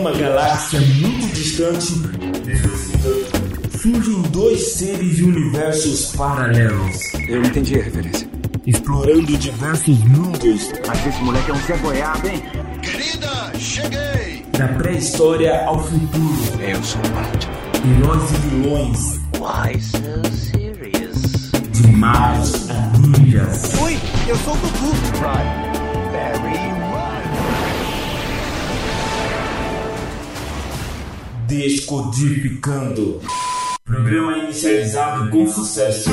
uma galáxia muito distante, surgem dois seres de universos paralelos. Eu entendi a referência. Explorando diversos mundos. Mas esse moleque é um Zé Goiaba, hein? Querida, cheguei! Da pré-história ao futuro. Eu sou o Batman. Heróis e vilões. Why so serious? De magos a ninjas. Oi, eu sou o Dudu. Run, Descodificando. Programa inicializado com sucesso.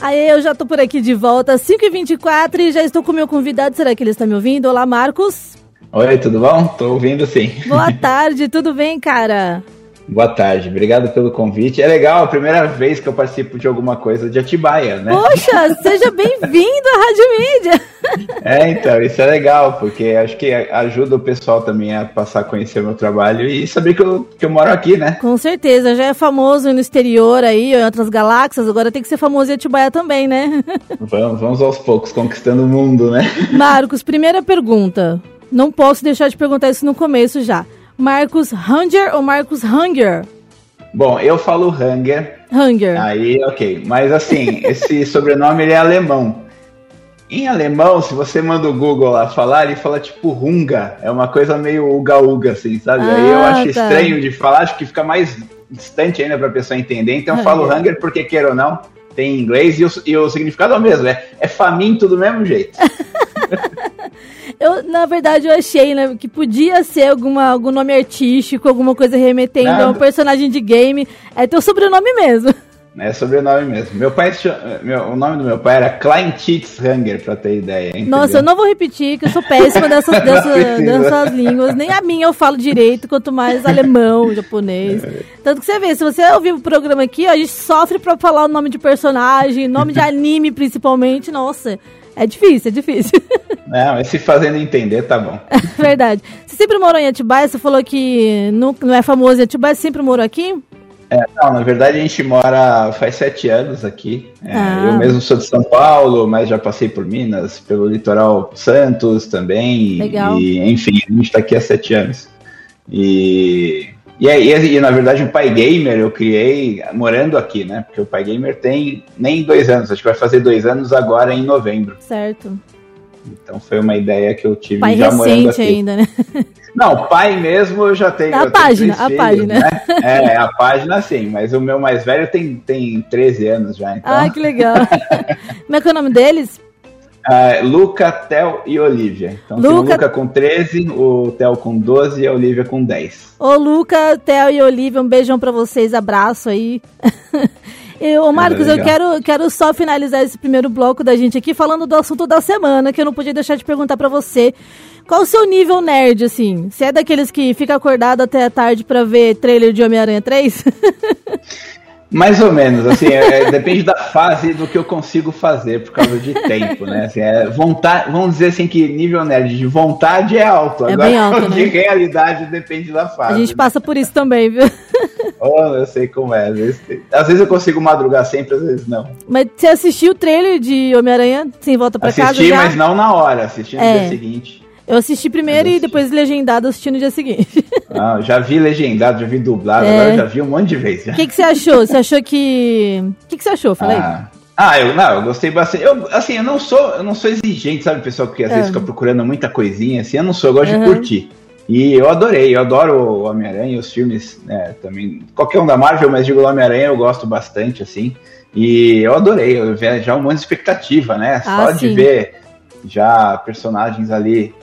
Aê, eu já tô por aqui de volta, 5h24 e já estou com o meu convidado. Será que ele está me ouvindo? Olá, Marcos. Oi, tudo bom? Tô ouvindo sim. Boa tarde, tudo bem, cara? Boa tarde, obrigado pelo convite. É legal, a primeira vez que eu participo de alguma coisa de Atibaia, né? Poxa, seja bem-vindo à Rádio Mídia. É, então, isso é legal, porque acho que ajuda o pessoal também a passar a conhecer o meu trabalho e saber que eu, que eu moro aqui, né? Com certeza, já é famoso no exterior aí, em outras galáxias, agora tem que ser famoso em Atibaia também, né? Vamos, vamos aos poucos, conquistando o mundo, né? Marcos, primeira pergunta. Não posso deixar de perguntar isso no começo já. Marcos Hunger ou Marcos Hunger? Bom, eu falo Hunger, Hunger. aí ok. Mas assim, esse sobrenome ele é alemão. Em alemão, se você manda o Google lá falar, ele fala tipo Runga. É uma coisa meio uga-uga, assim, sabe? aí eu Ah, acho tá. estranho de falar, acho que fica mais distante ainda pra pessoa entender. Então eu falo Hunger. Porque, queira ou não, tem em inglês e o, e o significado é o mesmo. É, é faminto do mesmo jeito. Eu, na verdade, eu achei, né, que podia ser alguma, algum nome artístico, alguma coisa remetendo a um Nada. personagem de game. É teu sobrenome mesmo. É sobrenome mesmo. Meu pai, meu, o nome do meu pai era Kleintitz Hunger, pra ter ideia. entendeu? Nossa, eu não vou repetir, que eu sou péssima dessas, dessas, dessas línguas. Nem a minha eu falo direito, quanto mais alemão, japonês. Tanto que você vê, se você ouvir o programa aqui, ó, a gente sofre pra falar o nome de personagem, nome de anime principalmente. Nossa, é difícil, é difícil. Não, mas se fazendo entender, tá bom. Verdade. Você sempre morou em Atibaia? Você falou que não, não é famoso em Atibaia, você sempre morou aqui? É, não, na verdade a gente mora faz sete anos aqui. É, Ah. Eu mesmo sou de São Paulo, mas já passei por Minas, pelo litoral Santos também. Legal. E, enfim, a gente tá aqui há sete anos. E, e, aí, e, na verdade o Pai Gamer eu criei morando aqui, né? Porque o Pai Gamer tem nem dois anos, acho que vai fazer dois anos agora em novembro. Certo. Então foi uma ideia que eu tive Pai já morando recente aqui. ainda, né? Não, pai mesmo eu já tenho. A eu tenho página, três a filhos, página. Né? É, a página sim, mas o meu mais velho tem, tem 13 anos já. Então, Ah, que legal. Como é que é o nome deles? Ah, Luca, Theo e Olivia. Então tem o Luca- Luca com 13, o Theo com 12 e a Olivia com 10. Ô, Luca, Theo e Olivia, um beijão pra vocês, abraço aí. E, Ô, Marcos, eu quero, quero só finalizar esse primeiro bloco da gente aqui falando do assunto da semana, que eu não podia deixar de perguntar pra você. Qual o seu nível nerd, assim? Você é daqueles que fica acordado até a tarde pra ver trailer de Homem-Aranha 3? Mais ou menos, assim, é- é- depende da fase do que eu consigo fazer por causa de tempo, né? Assim, é vontade, vamos dizer assim que nível nerd de vontade é alto. É Agora, bem alto, de né? realidade depende da fase. A gente né? passa por isso também, viu? Oh, eu sei como é. Às vezes, às vezes eu consigo madrugar sempre, às vezes não. Mas você assistiu o trailer de Homem-Aranha sem volta pra casa Assisti, já? mas não na hora, assisti no É. dia seguinte. Eu assisti primeiro e depois legendado assisti no dia seguinte. Ah, eu já vi legendado, já vi dublado, É. agora eu já vi um monte de vezes. já. O que, que você achou? Você achou que. O que, que você achou? Falei. Ah, ah, eu, não, eu gostei bastante. Eu, assim, eu não sou, eu não sou exigente, sabe, pessoal, que às É. vezes fica procurando muita coisinha, assim, eu não sou, eu gosto Uhum. de curtir. E eu adorei, eu adoro o Homem-Aranha e os filmes, né, também, qualquer um da Marvel, mas digo o Homem-Aranha eu gosto bastante, assim, e eu adorei, eu já um monte de expectativa, né, Ah, só de sim. ver já personagens ali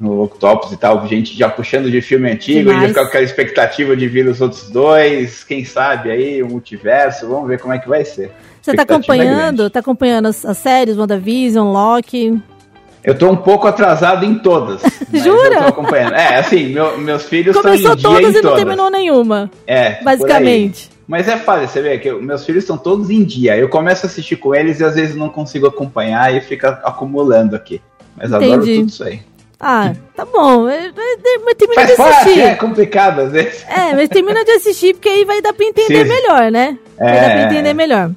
no Octopus e tal, gente já puxando de filme antigo, e Demais. já ficar com aquela expectativa de vir os outros dois, quem sabe aí, o multiverso, vamos ver como é que vai ser. Você tá é acompanhando? grande. Tá acompanhando as, as séries, WandaVision, Loki? Eu tô um pouco atrasado em todas. Jura? Eu tô acompanhando. É, assim, meu- meus filhos estão em Começou dia todas em e não todas. terminou nenhuma, É, basicamente. Mas é fácil, você vê que eu- meus filhos estão todos em dia. Eu começo a assistir com eles e às vezes não consigo acompanhar e fica acumulando aqui. Mas adoro Entendi. tudo isso aí. Ah, tá bom. É, é, Mas termina Faz de parte, assistir. é complicado às vezes. É, mas termina de assistir, porque aí vai dar pra entender Sim. melhor, né? Vai dar pra É. entender melhor.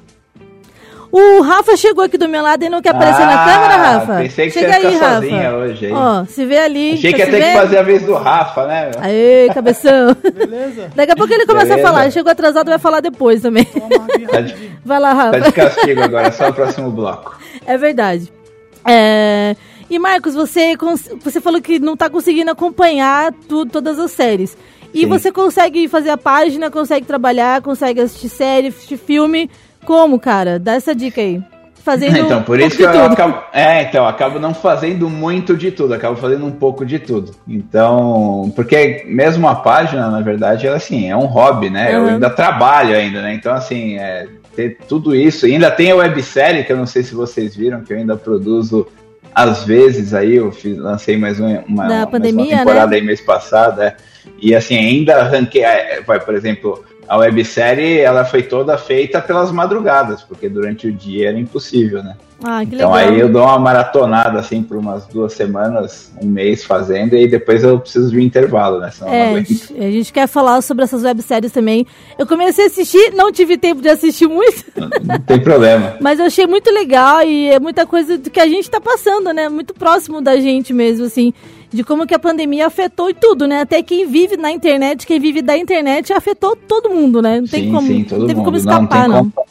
O Rafa chegou aqui do meu lado e não quer aparecer na Ah, câmera, Rafa? pensei que você Chega ia aí, Rafa. sozinha hoje, hein? Ó, se vê ali. Achei tá que ia ter que fazer a vez do Rafa, né? meu? Aê, cabeção. Beleza? Daqui a pouco ele começa Beleza. a falar. Ele chegou atrasado, vai falar depois também. Tá de. Vai lá, tá Rafa. de castigo agora, só o próximo bloco. É verdade. É, E Marcos, você, você falou que não tá conseguindo acompanhar tu- todas as séries. E Sim. você consegue fazer a página, consegue trabalhar, consegue assistir série, assistir filme. Como, cara? Dá essa dica aí. Fazendo Então, por um isso que eu tudo. acabo. É, então, eu acabo não fazendo muito de tudo, acabo fazendo um pouco de tudo. Então, porque mesmo a página, na verdade, ela assim, é um hobby, né? Eu Uhum. ainda trabalho ainda, né? Então, assim, é, ter tudo isso. E ainda tem a websérie, que eu não sei se vocês viram, que eu ainda produzo às vezes aí, eu fiz, lancei mais um- uma, uma, pandemia, mais uma temporada né? aí mês passado, é. E assim, ainda arranquei, é, vai, por exemplo, a websérie, ela foi toda feita pelas madrugadas, porque durante o dia era impossível, né? Ah, que Então legal. aí eu dou uma maratonada assim por umas duas semanas, um mês fazendo, e depois eu preciso de um intervalo, né? Senão não É, a gente- quer falar sobre essas webséries também. Eu comecei a assistir, não tive tempo de assistir muito, Não tem problema. mas eu achei muito legal e é muita coisa do que a gente tá passando, né? Muito próximo da gente mesmo, assim. De como que a pandemia afetou e tudo, né? Até quem vive na internet, quem vive da internet, afetou todo mundo, né? Não tem sim, como, sim, todo não teve mundo. como escapar, não, tem não. como.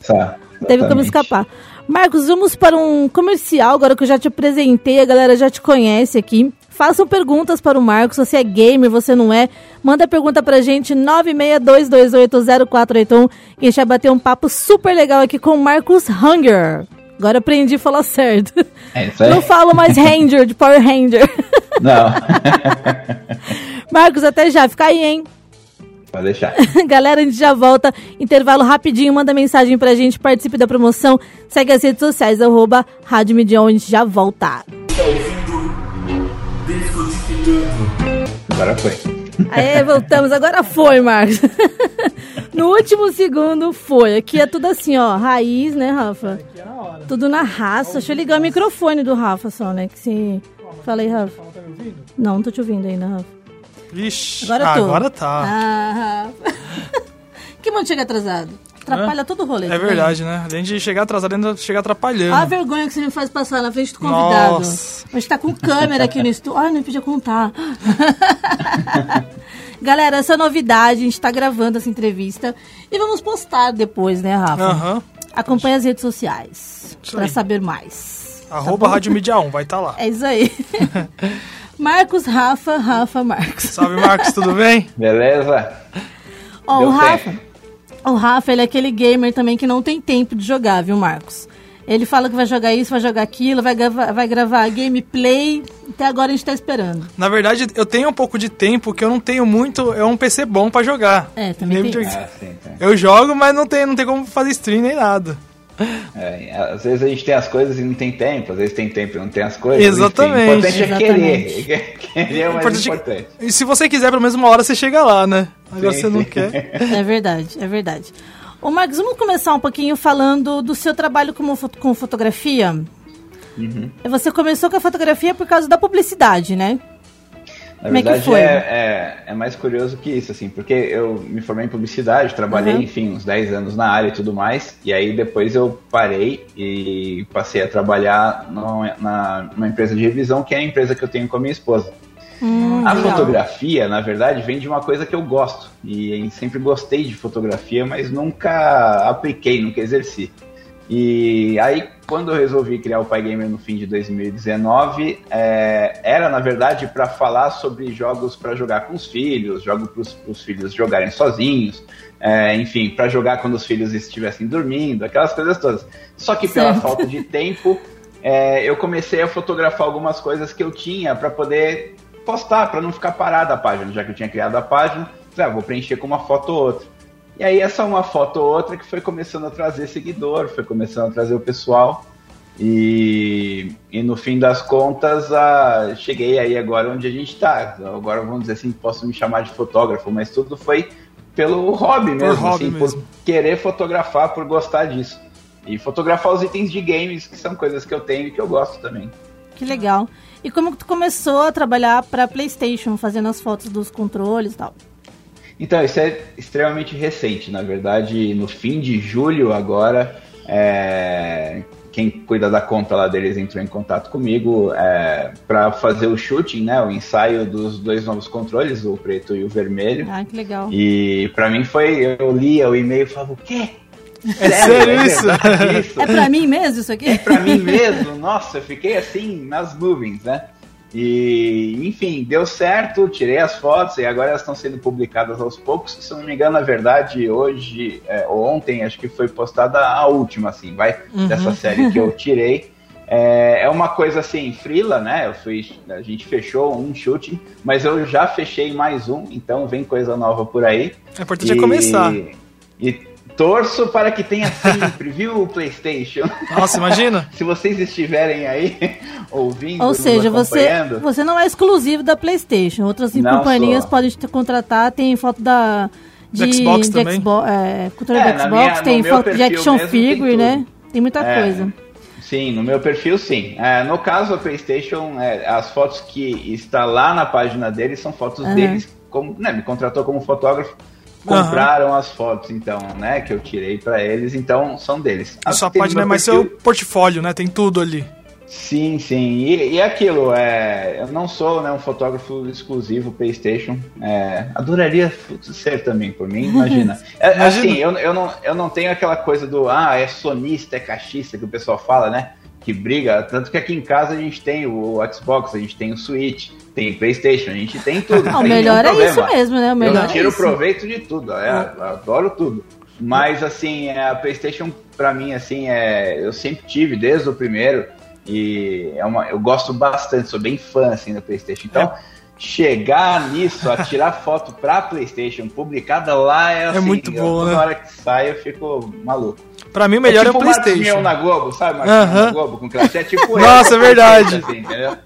Não teve como escapar. Marcos, vamos para um comercial, agora que eu já te apresentei, a galera já te conhece aqui. Façam perguntas para o Marcos, você é gamer, você não é. Manda pergunta pra gente, 962280481, que a gente vai bater um papo super legal aqui com o Marcos Hunger. Agora aprendi a falar certo. É isso aí. Não falo mais Ranger, de Power Ranger. Não, Marcos, até já, fica aí, hein? pode deixar. Galera, a gente já volta. Intervalo rapidinho, manda mensagem pra gente, participe da promoção. Segue as redes sociais, arroba Rádio Midion, a gente já volta. Agora foi. Aê, voltamos. Agora foi, Marcos. no último segundo foi. Aqui é tudo assim, ó. Raiz, né, Rafa? Aqui é na hora. Tudo na raça. Deixa eu ligar o microfone do Rafa só, né? Que se... Fala aí, Rafa. Tá me ouvindo? Não, não tô te ouvindo ainda, Rafa. Vixe. Agora tô. agora tá. Ah, Rafa. que bom chega atrasado. Atrapalha todo o rolê. É tá verdade, né? Além de chegar atrasado, ainda chega atrapalhando. Olha a vergonha que você me faz passar na frente do convidado. Nossa. A gente tá com câmera aqui no estúdio. Ai, não podia contar. Galera, essa é novidade, a gente tá gravando essa entrevista e vamos postar depois, né, Rafa? Aham. Acompanhe as redes sociais aí. saber mais. Arroba Rádio Mídia 1, vai estar tá lá. É isso aí. Marcos, Rafa, Rafa, Marcos. Salve, Marcos, tudo bem? Beleza? Ó, Deu o Rafa. tempo. O Rafa, ele é aquele gamer também que não tem tempo de jogar, viu, Marcos? Ele fala que vai jogar isso, vai jogar aquilo, vai gravar, vai gravar gameplay. Até agora a gente tá esperando. Na verdade, eu tenho um pouco de tempo que eu não tenho muito. É um PC bom pra jogar. É, também tem. Ah, sim, sim. Eu jogo, mas não tem, não tem como fazer stream nem nada. É, às vezes a gente tem as coisas e não tem tempo, às vezes tem tempo e não tem as coisas. Exatamente. Enfim, o importante é Exatamente. querer. Querer é o mais Importante- importante. E se você quiser, pelo menos uma hora você chega lá, né? Agora Sim, você não sim. quer. É verdade, é verdade. Ô, Marcos, vamos começar um pouquinho falando do seu trabalho como com fotografia. Uhum. Você começou com a fotografia por causa da publicidade, né? Na Como é verdade, é, é, é mais curioso que isso, assim, porque eu me formei em publicidade, trabalhei, Uhum. enfim, uns 10 anos na área e tudo mais, e aí depois eu parei e passei a trabalhar numa, na, numa empresa de revisão, que é a empresa que eu tenho com a minha esposa. Hum, A legal. fotografia, na verdade, vem de uma coisa que eu gosto, e sempre gostei de fotografia, mas nunca apliquei, nunca exerci. E aí, quando eu resolvi criar o Pai Gamer no fim de 2019, é, era na verdade para falar sobre jogos para jogar com os filhos, jogos para os filhos jogarem sozinhos, é, enfim, para jogar quando os filhos estivessem dormindo, aquelas coisas todas. Só que pela Certo. falta de tempo, é, eu comecei a fotografar algumas coisas que eu tinha para poder postar, para não ficar parada a página, já que eu tinha criado a página. Falei, ah, vou preencher com uma foto ou outra. E aí essa uma foto ou outra que foi começando a trazer seguidor, foi começando a trazer o pessoal. E, e no fim das contas, a, cheguei aí agora onde a gente está. Agora vamos dizer assim, posso me chamar de fotógrafo, mas tudo foi pelo hobby mesmo, hobby assim, mesmo. por querer fotografar, por gostar disso. E fotografar os itens de games, que são coisas que eu tenho e que eu gosto também. Que legal. E como que tu começou a trabalhar pra Playstation, fazendo as fotos dos controles e tal? Então, isso é extremamente recente. Na verdade, no fim de julho agora, é, quem cuida da conta lá deles entrou em contato comigo é, para fazer o shooting, né, o ensaio dos dois novos controles, o preto e o vermelho. Ah, que legal. E para mim foi, eu lia o e-mail e falava, o quê? É sério isso? verdade isso? É pra mim mesmo isso aqui? pra mim mesmo, nossa, eu fiquei assim nas nuvens, né? E, enfim, deu certo, tirei as fotos e agora elas estão sendo publicadas aos poucos. Se não me engano, na verdade, hoje é, ou ontem, acho que foi postada a última, assim, vai, dessa série que eu tirei. É, é uma coisa assim, frila, né? Eu fui, a gente fechou um shooting, mas eu já fechei mais um, então vem coisa nova por aí. É importante é começar. E torço para que tenha sempre, viu, PlayStation? Nossa, imagina. Se vocês estiverem aí ouvindo, Ou seja, você, você não é exclusivo da PlayStation. Outras Não companhias sou. podem te contratar. Tem foto da. De, Do Xbox de também. Xbox, é, cultura É, do na Xbox, minha- tem foto de action mesmo tem figure, tudo. né? Tem muita É. coisa. Sim, no meu perfil sim. É, no caso, a PlayStation, é, as fotos que está lá na página deles são fotos Aham. deles, como, né, me contratou como fotógrafo, compraram as fotos, então, né, que eu tirei para eles, então são deles. A sua página é mais perfil- seu portfólio, né? Tem tudo ali. Sim, sim. E, e aquilo, é, eu não sou né, um fotógrafo exclusivo PlayStation. É, adoraria ser também por mim, imagina. É, Imagina. Assim, eu, eu, não, eu não tenho aquela coisa do ah, é sonista, é cachista que o pessoal fala, né? Que briga. Tanto que aqui em casa a gente tem o Xbox, a gente tem o Switch, tem PlayStation, a gente tem tudo. Não o melhor é isso mesmo, né? O melhor eu é tiro isso. proveito de tudo, é, eu adoro tudo. Mas assim, a PlayStation pra mim assim é, eu sempre tive desde o primeiro e é uma, eu gosto bastante, sou bem fã assim da PlayStation. Então, chegar nisso, a tirar foto pra PlayStation publicada lá é assim, muito eu- bom, toda né? hora que sai eu fico maluco. Pra mim, o melhor é, tipo o Marcos Mion PlayStation. na Globo, sabe? Aham. na Globo com crachá, é tipo Nossa, é verdade. assim?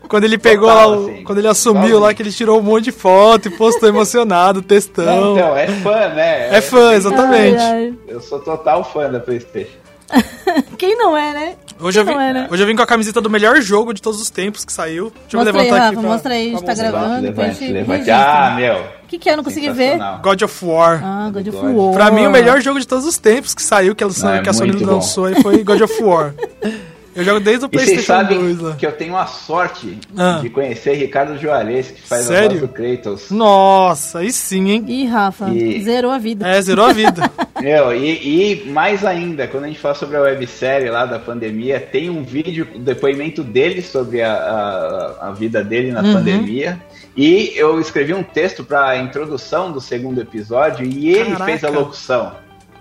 Quando ele pegou Total, lá, o- assim. quando ele assumiu Igualzinho. lá, que ele tirou um monte de foto e postou emocionado, Não, textão. então, é fã, né? É fã, exatamente. Ai, ai. Eu sou total fã da PlayStation. Quem não é, né? Hoje eu, vim, Não é, né? hoje eu vim com a camiseta do melhor jogo de todos os tempos que saiu. Deixa eu Mostra aí, levantar Rafa, aqui. pra- mostra aí, a gente tá gravando. Levante, a gente levante. Ah, meu. O que, que é? Eu não consegui ver. God of War. Ah, God of. War. Pra mim, o melhor jogo de todos os tempos que saiu, que, ela, Não, é que a Sony lançou, aí foi God of War. Eu jogo desde o E vocês PlayStation 2 sabem lá. que eu tenho a sorte Ah. de conhecer Ricardo Juarez, que faz a Sério? voz do Kratos. Nossa, aí sim, hein? Ih, Rafa, E- zerou a vida. É, zerou a vida. Meu, e, e mais ainda, quando a gente fala sobre a websérie lá da pandemia, tem um vídeo, um depoimento dele sobre a, a, a vida dele Uhum. na pandemia. E eu escrevi um texto para a introdução do segundo episódio e ele Caraca. fez a locução.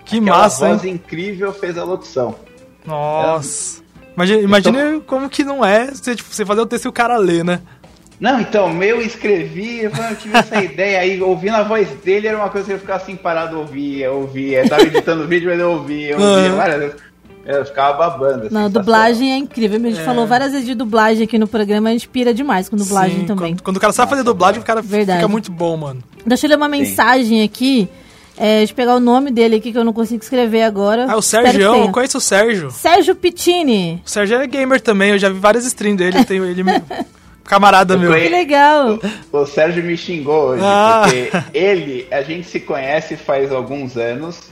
Que Aquela massa, voz hein? incrível fez a locução. Nossa. Imagina, imagina como que não é você, tipo, você fazer o texto e o cara ler, né? Não, então, eu escrevi, eu falei, eu tive essa ideia aí, ouvindo a voz dele era uma coisa que eu ficava assim parado, ouvia, ouvia. Eu tava editando o vídeo, mas eu ouvia, eu ouvia várias vezes. Eu ficava babando. Não, sensacional. dublagem é incrível. A gente falou várias vezes de dublagem aqui no programa, a gente pira demais com dublagem Sim, também. Quando, quando o cara sabe fazer dublagem, o cara Verdade. fica muito bom, mano. Deixa eu ler uma mensagem aqui. É, deixa eu pegar o nome dele aqui que eu não consigo escrever agora. Ah, o Sérgio, eu conheço o Sérgio. Sérgio Pittini. O Sérgio é gamer também, eu já vi várias streams dele, eu tenho ele camarada meu. Que legal. O Sérgio me xingou hoje, Ah. porque ele, a gente se conhece faz alguns anos,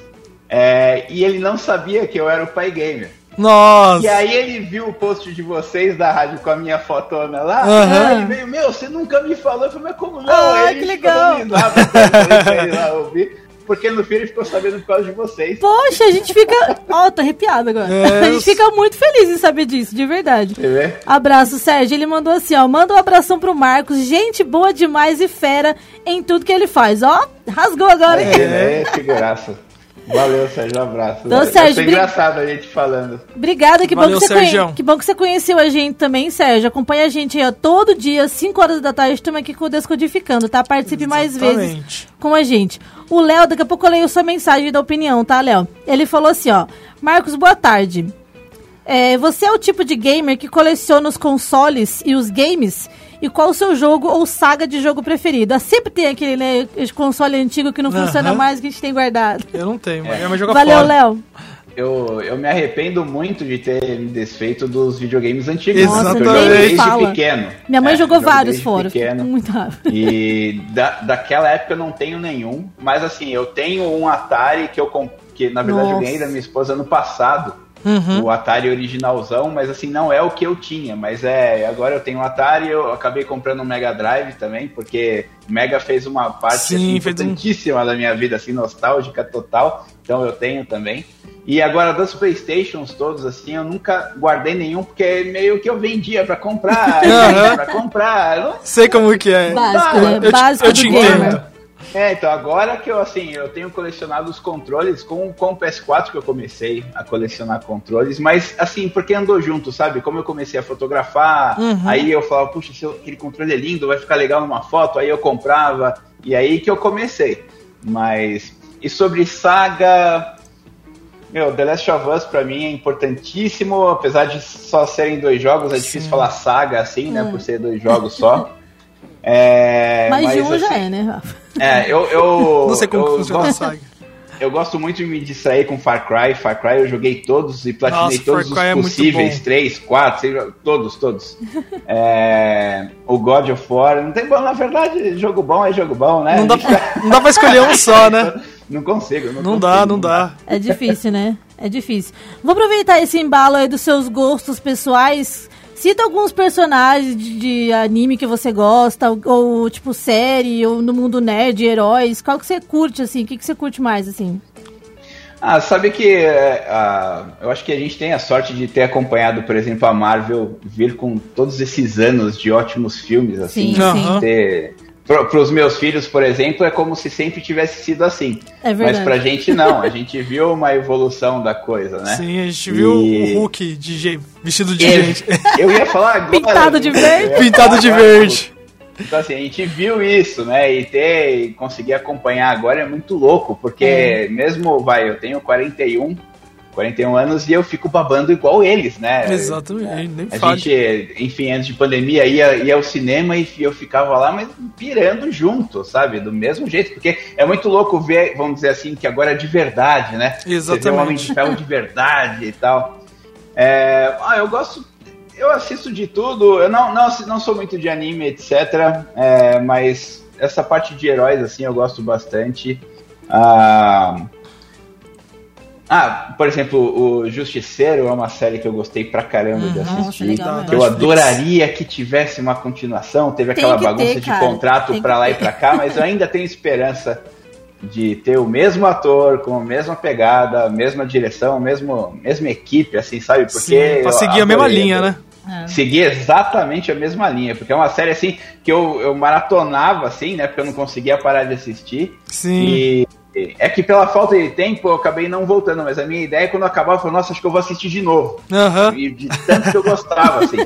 é, e ele não sabia que eu era o pai gamer. Nossa. E aí ele viu o post de vocês da rádio com a minha fotona lá, Aham. aí ele veio, meu, você nunca me falou, eu falei, mas como não? Ah, Aí que legal. ele lá ouvir, porque no fim ele ficou sabendo por causa de vocês. Poxa, a gente fica. Ó, tô arrepiada agora. É, a gente fica muito feliz em saber disso, de verdade. Você vê? Abraço, Sérgio. Ele mandou assim, ó. Manda um abração pro Marcos. Gente boa demais e fera em tudo que ele faz. Ó, rasgou agora, hein? É, figuraça. Valeu, Sérgio, um abraço. Então, Sérgio, engraçado a gente falando. Obrigada, que, Valeu, bom que, você conhe... Que bom que você conheceu a gente também, Sérgio. Acompanha a gente aí, ó, todo dia, 5 horas da tarde, estamos aqui com o Descodificando, tá? Participe mais vezes Exatamente. com a gente. O Léo, daqui a pouco eu leio sua mensagem da opinião, tá, Léo? Ele falou assim, ó. Marcos, boa tarde. É, você é o tipo de gamer que coleciona os consoles e os games? E qual o seu jogo ou saga de jogo preferido? Ah, Sempre tem aquele né, console antigo que não Aham. funciona mais que a gente tem guardado. Eu não tenho, mas é meu jogo Valeu, fora. Léo. Eu, eu me arrependo muito de ter me desfeito dos videogames antigos. Nossa, porque eu joguei desde fala. pequeno. Minha mãe É, jogou vários desde fora, pequeno. muita raiva. E da, daquela época eu não tenho nenhum, mas assim, eu tenho um Atari que eu que na verdade eu Nossa. ganhei da minha esposa ano passado. O Atari originalzão, mas assim, não é o que eu tinha, mas é, agora eu tenho um Atari, eu acabei comprando um Mega Drive também, porque o Mega fez uma parte Sim, assim, fez um- importantíssima da minha vida, assim, nostálgica total, então eu tenho também. E agora dos Playstations todos, assim, eu nunca guardei nenhum, porque meio que eu vendia pra comprar, Aham. pra comprar, eu não Sei como que é. Básico, Ah, né? eu te- Básico eu do te gamer. É, então agora que eu assim, eu tenho colecionado os controles com, com o PS4 que eu comecei a colecionar controles, mas assim, porque andou junto, sabe? Como eu comecei a fotografar, aí eu falava, puxa, se eu- aquele controle é lindo, vai ficar legal numa foto, aí eu comprava, e aí que eu comecei. Mas, e sobre saga, meu, The Last of Us pra mim é importantíssimo, apesar de só serem dois jogos, é difícil falar saga assim, né, por ser dois jogos só. É, Mas de um já assim, é, né, Rafa? é, eu, eu, Não sei como eu funciona a gosto, saga. eu gosto muito de me distrair com Far Cry. Far Cry eu joguei todos e platinei Nossa, todos os é possíveis. três, quatro, seis, todos, todos. É, o God of War, não tem bom, na verdade, jogo bom é jogo bom, né? Não dá, A não dá pra escolher um só, né? Não consigo. Não, Não consigo, dá, não dá. É difícil, né? É difícil. Vou aproveitar esse embalo aí dos seus gostos pessoais. Cita alguns personagens de, de anime que você gosta, ou, ou, tipo série, ou no mundo nerd, heróis. Qual que você curte, assim? O que, que você curte mais, assim? Ah, sabe que é, eu acho que a gente tem a sorte de ter acompanhado, por exemplo, a Marvel vir com todos esses anos de ótimos filmes, assim. Sim, sim. ter. Para os meus filhos, por exemplo, é como se sempre tivesse sido assim. É Mas verdade. pra gente não, a gente viu uma evolução da coisa, né? Sim, a gente viu E- o Hulk de je- vestido de Eu- gente. Eu ia falar agora. Pintado de verde. Eu ia Pintado falar de agora, verde. Então assim, a gente viu isso, né? E ter e conseguir acompanhar agora é muito louco, porque mesmo, vai, eu tenho 41, 41 anos e eu fico babando igual eles, né? Exatamente, nem A gente, enfim, antes de pandemia, ia, ia ao cinema e eu ficava lá, mas pirando junto, sabe? Do mesmo jeito, porque é muito louco ver, vamos dizer assim, que agora é de verdade, né? Você vê um Exatamente. Homem de Ferro de verdade e tal. É, ah, eu gosto, eu assisto de tudo, eu não, não, não sou muito de anime, etc. é, mas essa parte de heróis, assim, eu gosto bastante. Ah, ah, por exemplo, o Justiceiro é uma série que eu gostei pra caramba de Nossa, assistir. legal mesmo. que eu Netflix. adoraria que tivesse uma continuação. Teve Tem aquela que bagunça ter, de cara. contrato Tem pra lá e ter. pra cá, mas eu ainda tenho esperança de ter o mesmo ator, com a mesma pegada, a mesma direção, a mesmo, mesma equipe, assim, sabe? Porque Sim, pra eu seguir a mesma linha, né? Seguir exatamente a mesma linha, porque é uma série assim que eu, eu maratonava, assim, né? Porque eu não conseguia parar de assistir. Sim. E é que pela falta de tempo eu acabei não voltando, mas a minha ideia quando acabar foi, nossa, acho que eu vou assistir de novo. Aham. E de tanto que eu gostava, assim.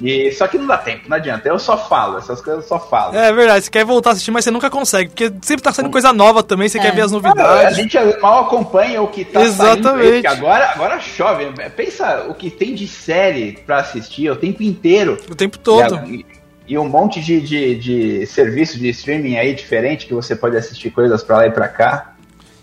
E, só que não dá tempo, não adianta. Eu só falo, essas coisas eu só falo. É verdade, você quer voltar a assistir, mas você nunca consegue, porque sempre tá saindo coisa nova também, você É. quer ver as Não, a novidades. gente mal acompanha o que tá saindo Exatamente. porque agora, agora chove. Pensa o que tem de série pra assistir o tempo inteiro. O tempo todo. E, e um monte de, de, de serviço de streaming aí diferente que você pode assistir coisas pra lá e pra cá.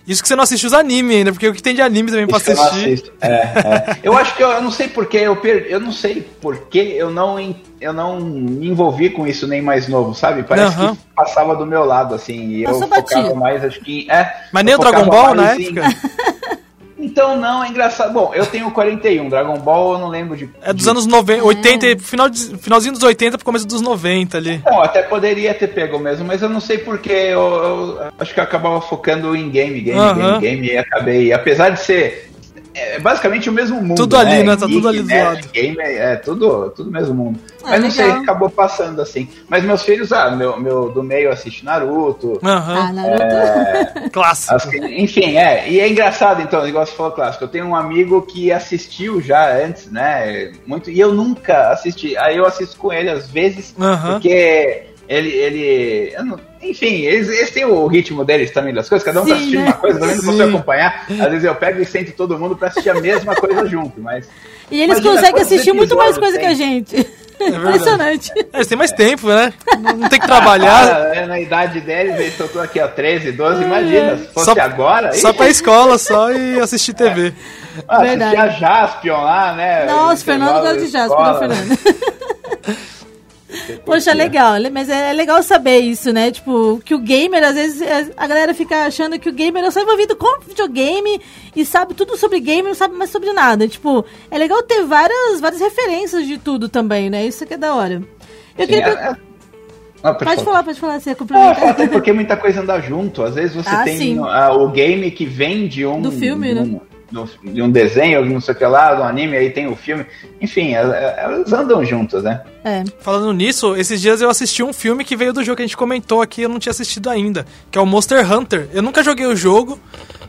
Isso que você não assiste os animes ainda, porque o que tem de anime também pra Isso eu não assistir. assisto. É, é. Eu acho que eu, eu não sei porque eu per, eu não sei porque eu não eu não me envolvi com isso nem mais novo, sabe? Parece Aham. que passava do meu lado assim, e eu focava batido. mais acho que é. Mas nem eu o Dragon Ball na em- época? Então não, é engraçado. Bom, eu tenho 41, Dragon Ball eu não lembro de É dos de- anos 90, 80, e final de- finalzinho dos 80 pro começo dos 90 ali. Não, até poderia ter pego mesmo, mas eu não sei porque eu, eu acho que eu acabava focando em game, game, Aham. game, game, e acabei, apesar de ser é, basicamente o mesmo mundo. Tudo ali, né? Tá tudo ali do nerd, lado. Game, é tudo, tudo o mesmo mundo. Ah, Mas não sei, legal. acabou passando assim. Mas meus filhos, ah, meu, meu do meio assiste Naruto. Ah, Aham. Naruto. Clássico. as- enfim, é. E é engraçado, então, o negócio falou clássico. Eu tenho um amigo que assistiu já antes, né? Muito, e eu nunca assisti. Aí eu assisto com ele às vezes, Aham. porque ele. ele não- enfim, eles, eles têm o ritmo deles também das coisas, cada um tá Sim, assistindo né? uma coisa, também não consigo acompanhar. Às vezes eu pego e sento todo mundo pra assistir a mesma coisa junto, mas. E eles conseguem assistir muito mais coisa que a tem. gente. É. Impressionante. É, eles têm mais tempo, né? Não não tem que trabalhar. Ah, é, na idade deles, eles estão aqui, ó, 13, 12, imagina. Se fosse Só- agora. Só ih, pra escola só e assistir TV. ah, Verdade. assistir a Jaspion lá, né? Nossa, Intervalo Fernando gosta de escola. né, Fernando? Poxa, curtia. legal, le- mas é legal saber isso, né? Tipo, que o gamer, às vezes, é- a galera fica achando que o gamer é só envolvido com videogame e sabe tudo sobre game, não sabe mais sobre nada. Tipo, é legal ter várias, várias referências de tudo também, né? Isso que é da hora. Eu Sim, queria. é- é- Ah, Pode falar, pode falar, você é complementar. até porque muita coisa anda junto. Às vezes você Ah, tem ah, o game que vem de um. Do filme, de né? Um, de um desenho, não sei o que lá, do anime, aí tem o filme. Enfim, elas, elas andam juntas, né? É. Falando nisso, esses dias eu assisti um filme que veio do jogo que a gente comentou aqui, eu não tinha assistido ainda, que é o Monster Hunter. Eu nunca joguei o jogo,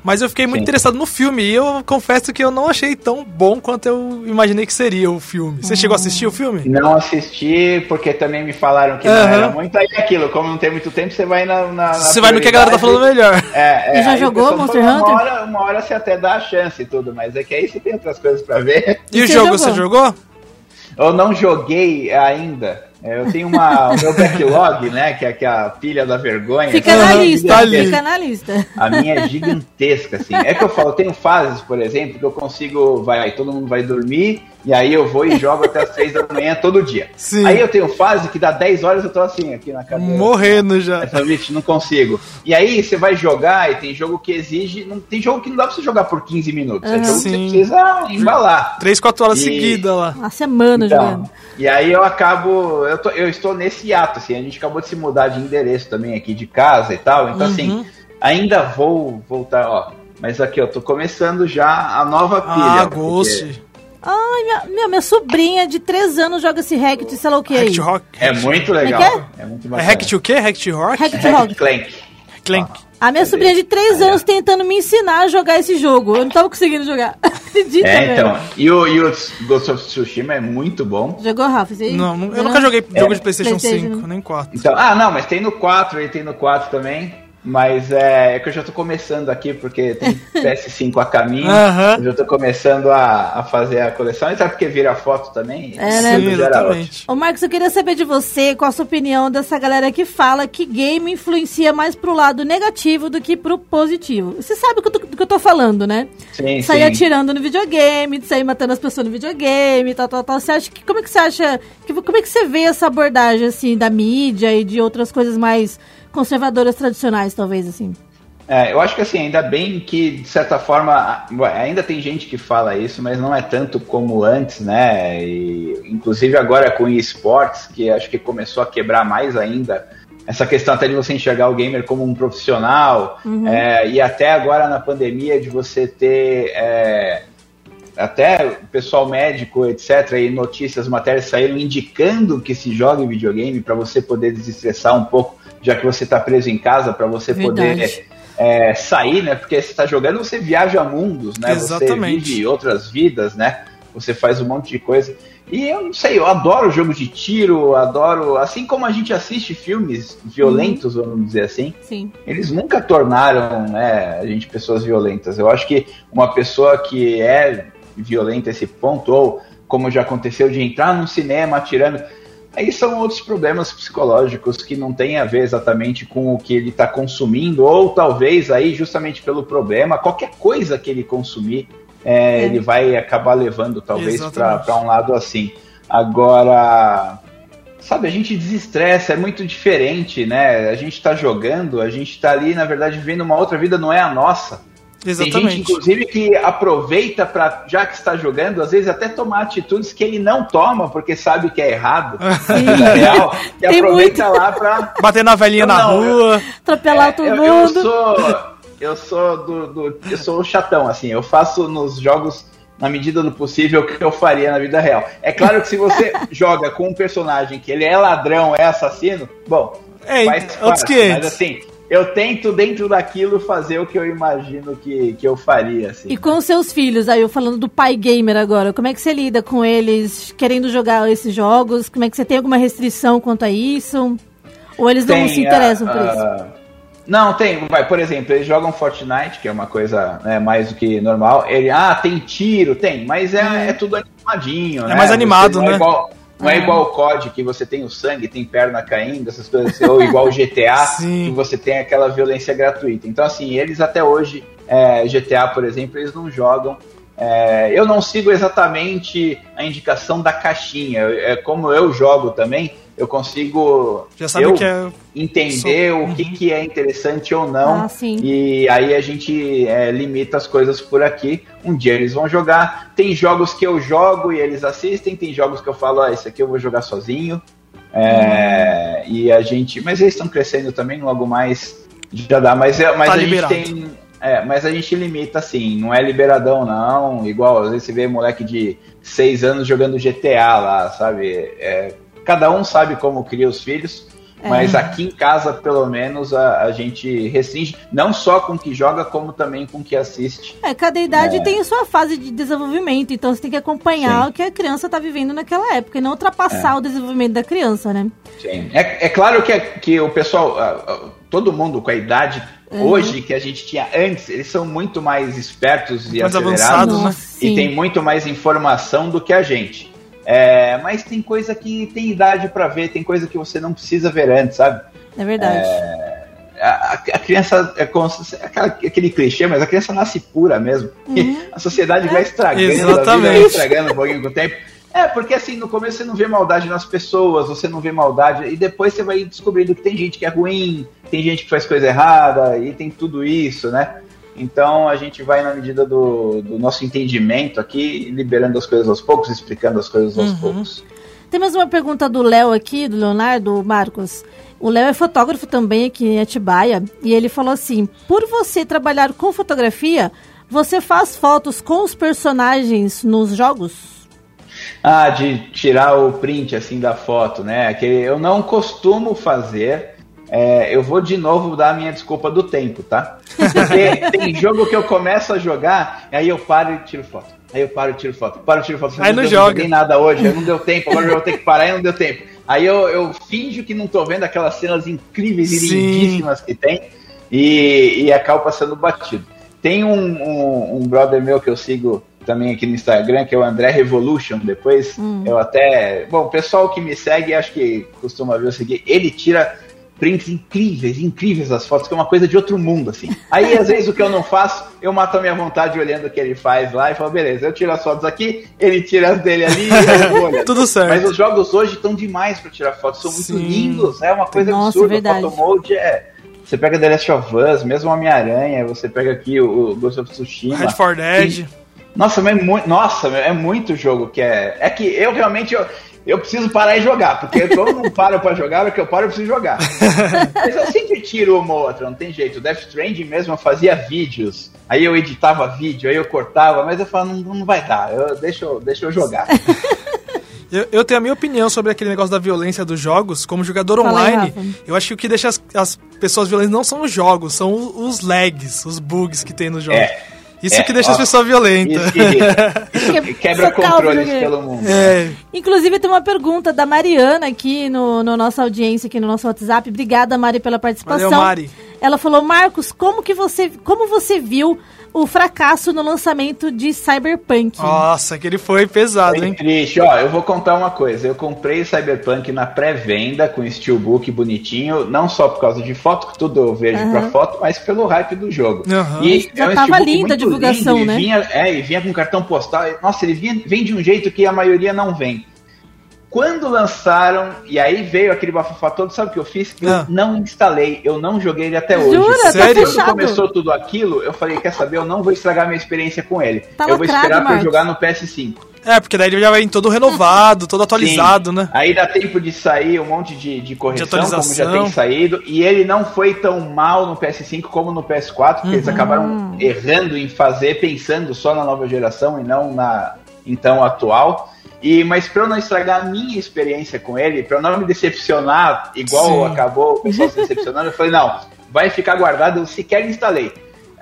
mas eu fiquei muito Sim. interessado no filme e eu confesso que eu não achei tão bom quanto eu imaginei que seria o filme. Você chegou a assistir o filme? Não assisti, porque também me falaram que não Aham. era muito. Aí é aquilo, como não tem muito tempo, você vai na. na- na Você vai no que a galera tá falando melhor. É, é, E já aí o jogou Monster Hunter? Uma hora, uma hora você até dá a chance e tudo, mas é que aí você tem outras coisas pra ver. E, o você jogo, jogou? você jogou? Eu não joguei ainda. É, Eu tenho uma, o meu backlog, né? Que é, que é a pilha da vergonha. Fica assim, na lista, tá fica na lista. A minha é gigantesca, assim. É que eu falo, eu tenho fases, por exemplo, que eu consigo. Vai, todo mundo vai dormir, e aí eu vou e jogo até as 3 da manhã todo dia. Sim. Aí eu tenho fase que dá 10 horas eu tô assim, aqui na cadeira. Morrendo já. Essa bicho, não consigo. E aí você vai jogar e tem jogo que exige. Não, tem jogo que não dá pra você jogar por 15 minutos. É Aham. jogo que você Sim. precisa embalar. 3, 4 horas E- seguidas lá. Uma semana Então, jogando. e aí eu acabo. Eu, tô- eu estou nesse ato, assim. A gente acabou de se mudar de endereço também aqui de casa e tal. Então, Uhum. assim, ainda vou voltar, ó. Mas aqui, eu tô começando já a nova pilha. Ah, porque- Ghost. Ai, minha, minha, minha sobrinha de 3 anos joga esse Hacked, sei lá o que aí. Rock. É muito legal. É É, muito É bacana. Hacked o quê? Hacked Rock? Hacked Hack Rock. Clank. Clank. A minha sobrinha de 3 anos tentando me ensinar a jogar esse jogo. Eu não tava conseguindo jogar. Acredita, É, velho? então. E o, e o Ghost of Tsushima é muito bom. Jogou, Rafa? Aí? Não, eu Não? nunca joguei jogo É. de PlayStation, PlayStation. 5, nem 4. Então, ah, não, mas tem no 4, ele tem no 4 também. Mas é, é que eu já tô começando aqui, porque tem PS5 a caminho. Aham. Eu já tô começando a, a fazer a coleção. E sabe porque vira foto também? É, né? Sim, exatamente. Ô, Marcos, eu queria saber de você qual a sua opinião dessa galera que fala que game influencia mais pro lado negativo do que pro positivo. Você sabe do que eu tô, do que eu tô falando, né? Sim, sair sim. atirando no videogame, de sair matando as pessoas no videogame, tal, tal, tal. Você acha que como é que você acha que como é que você vê essa abordagem assim da mídia e de outras coisas mais conservadoras tradicionais, talvez assim? É, eu acho que assim, ainda bem que, de certa forma, ainda tem gente que fala isso, mas não é tanto como antes, né? E, inclusive agora com esportes, que acho que começou a quebrar mais ainda essa questão até de você enxergar o gamer como um profissional, é, e até agora na pandemia de você ter. é, até o pessoal médico, etc., e notícias, matérias saíram indicando que se joga em videogame para você poder desestressar um pouco, já que você está preso em casa, para você Verdade. poder é, sair, né? Porque você está jogando, você viaja mundos, né? Exatamente. Você vive outras vidas, né? Você faz um monte de coisa. E eu não sei, eu adoro jogo de tiro, adoro. Assim como a gente assiste filmes violentos, vamos dizer assim, Sim. eles nunca tornaram né, a gente pessoas violentas. Eu acho que uma pessoa que é violenta esse ponto, ou como já aconteceu de entrar num cinema atirando, aí são outros problemas psicológicos que não têm a ver exatamente com o que ele está consumindo, ou talvez aí justamente pelo problema, qualquer coisa que ele consumir, é, ele vai acabar levando talvez para um lado assim. Agora, sabe, a gente desestressa, é muito diferente, né? A gente tá jogando, a gente tá ali, na verdade, vivendo uma outra vida, não é a nossa. Tem gente, Exatamente. inclusive, que aproveita para, já que está jogando, às vezes até tomar atitudes que ele não toma, porque sabe que é errado, na vida real, e Tem aproveita lá para Bater na velhinha na Não, eu- rua. Atropelar todo É, eu, eu mundo. sou eu sou do, do- eu sou o chatão assim eu faço nos jogos na medida do possível o que eu faria na vida real é claro que se você joga com um personagem que ele é ladrão é assassino bom É, faz outros parte, 500. mas assim eu tento dentro daquilo fazer o que eu imagino que, que eu faria assim E com os seus filhos, aí eu falando do pai gamer agora, como é que você lida com eles querendo jogar esses jogos? Como é que você tem alguma restrição quanto a isso? Ou eles não Tem se interessam a- por isso? a- Não, tem. Vai, por exemplo, eles jogam Fortnite, que é uma coisa né, mais do que normal. Ele, ah, tem tiro, tem, mas é, é tudo animadinho, né? mais Você animado, não É né? igual, não é É. igual o COD, que você tem o sangue, tem perna caindo, essas coisas ou igual o GTA, que você tem aquela violência gratuita. Então, assim, eles até hoje, é, GTA, por exemplo, eles não jogam. É, eu não sigo exatamente a indicação da caixinha. É como eu jogo também. Eu consigo Já sabe eu é. entender o que, que é interessante ou não. Ah, sim. E aí a gente é, limita as coisas por aqui. Um dia eles vão jogar. Tem jogos que eu jogo e eles assistem, tem jogos que eu falo, ah, esse aqui eu vou jogar sozinho. É, E a gente. Mas eles estão crescendo também, logo mais já dá. Mas, é- mas Tá a gente liberado. tem. É, mas a gente limita assim, não é liberadão, não. Igual, às vezes você vê moleque de seis anos jogando GTA lá, sabe? É, cada um sabe como cria os filhos, É. mas aqui em casa, pelo menos, a, a gente restringe, não só com o que joga, como também com o que assiste. É, cada idade tem a sua fase de desenvolvimento, então você tem que acompanhar Sim. o que a criança tá vivendo naquela época e não ultrapassar o desenvolvimento da criança, né? Sim. É, é claro que, que o pessoal, todo mundo com a idade hoje que a gente tinha antes, eles são muito mais espertos e Mais acelerados avançados, né? E sim. tem muito mais informação do que a gente. É, mas tem coisa que tem idade pra ver, tem coisa que você não precisa ver antes, sabe? É verdade. A, a- a criança é como aquela- aquele clichê, mas a criança nasce pura mesmo. Uhum. A sociedade vai estragando, a vida Exatamente. vai estragando um pouquinho com o tempo. É, porque assim, no começo você não vê maldade nas pessoas, você não vê maldade, e depois você vai descobrindo que tem gente que é ruim, tem gente que faz coisa errada, e tem tudo isso, né? Então a gente vai na medida do, do nosso entendimento aqui, liberando as coisas aos poucos, explicando as coisas aos poucos. Tem mais uma pergunta do Léo aqui, do Leonardo Marcos. O Léo é fotógrafo também aqui em Atibaia e ele falou assim: por você trabalhar com fotografia, você faz fotos com os personagens nos jogos? Ah, de tirar o print assim da foto, né? Que eu não costumo fazer. É, eu vou de novo dar a minha desculpa do tempo, tá? Porque tem jogo que eu começo a jogar, aí eu paro e tiro foto. Aí eu paro e tiro foto. Paro e tiro foto. Aí não Deus, joga. nada hoje, aí não deu tempo, agora eu vou ter que parar e não deu tempo. Aí eu, eu finjo que não tô vendo aquelas cenas incríveis e Sim. lindíssimas que tem e, e acabo passando batido. Tem um, um, um brother meu que eu sigo também aqui no Instagram, que é o André Revolution. Depois eu até. Bom, o pessoal que me segue, acho que costuma ver eu seguir, ele tira prints incríveis, incríveis das fotos, que é uma coisa de outro mundo, assim. Aí, às vezes, o que eu não faço, eu mato a minha vontade olhando o que ele faz lá e falo, beleza, eu tiro as fotos aqui, ele tira as dele ali, eu vou olhando. Tudo certo. Mas os jogos hoje estão demais pra tirar fotos, são muito Sim. lindos, é uma coisa Nossa, absurda. verdade. O photomode é. Você pega The Last of Us, mesmo Homem-Aranha, você pega aqui o, Ghost of Tsushima. Red for Dead. Nossa, mas é muito, nossa, é muito jogo que é. É que eu realmente eu, eu preciso parar e jogar, porque eu não paro pra jogar, o que eu paro eu preciso jogar. mas eu sempre tiro uma ou outra, não tem jeito. O Death Stranding mesmo eu fazia vídeos, aí eu editava vídeo, aí eu cortava, mas eu falo, não, não vai dar, eu, deixa, eu, deixa eu jogar. Eu, eu tenho a minha opinião sobre aquele negócio da violência dos jogos. Como jogador online, eu acho que o que deixa as, as pessoas violentas não são os jogos, são o- os lags, os bugs que tem nos jogos. É. Isso É, que deixa as ó, pessoas violentas. Isso que, isso que quebra controles pelo mundo. É, Inclusive, tem uma pergunta da Mariana aqui no, no nossa audiência, aqui no nosso WhatsApp. Obrigada, Mari, pela participação. Valeu, Mari. Ela falou, Marcos, como que você, como você viu o fracasso no lançamento de Cyberpunk? nossa, aquele foi pesado, hein? triste. Ó, eu vou contar uma coisa. Eu comprei Cyberpunk na pré-venda com steelbook bonitinho, não só por causa de foto, que tudo eu vejo pra foto, mas pelo hype do jogo. Aham. E Já é um tava linda a divulgação, lindo, né? E vinha, é, e vinha com cartão postal. Nossa, ele vinha, vem de um jeito que a maioria não vem. Quando lançaram, e aí veio aquele bafafá todo, sabe o que eu fiz? Eu Ah. não instalei, eu não joguei ele até hoje. Jura? Tá Sério? Quando fechado. começou tudo aquilo, eu falei, quer saber, eu não vou estragar minha experiência com ele. Tá eu vou esperar pra Marcos. jogar no PS5. É, porque daí ele já vem todo renovado, todo atualizado, Sim. né? Aí dá tempo de sair um monte de, de correção, De atualização. como já tem saído. E ele não foi tão mal no PS5 como no PS4, porque Uhum. eles acabaram errando em fazer, pensando só na nova geração e não na então atual. E, mas para eu não estragar a minha experiência com ele, para eu não me decepcionar, igual Sim. acabou o pessoal se decepcionando, eu falei, não, vai ficar guardado, eu sequer instalei.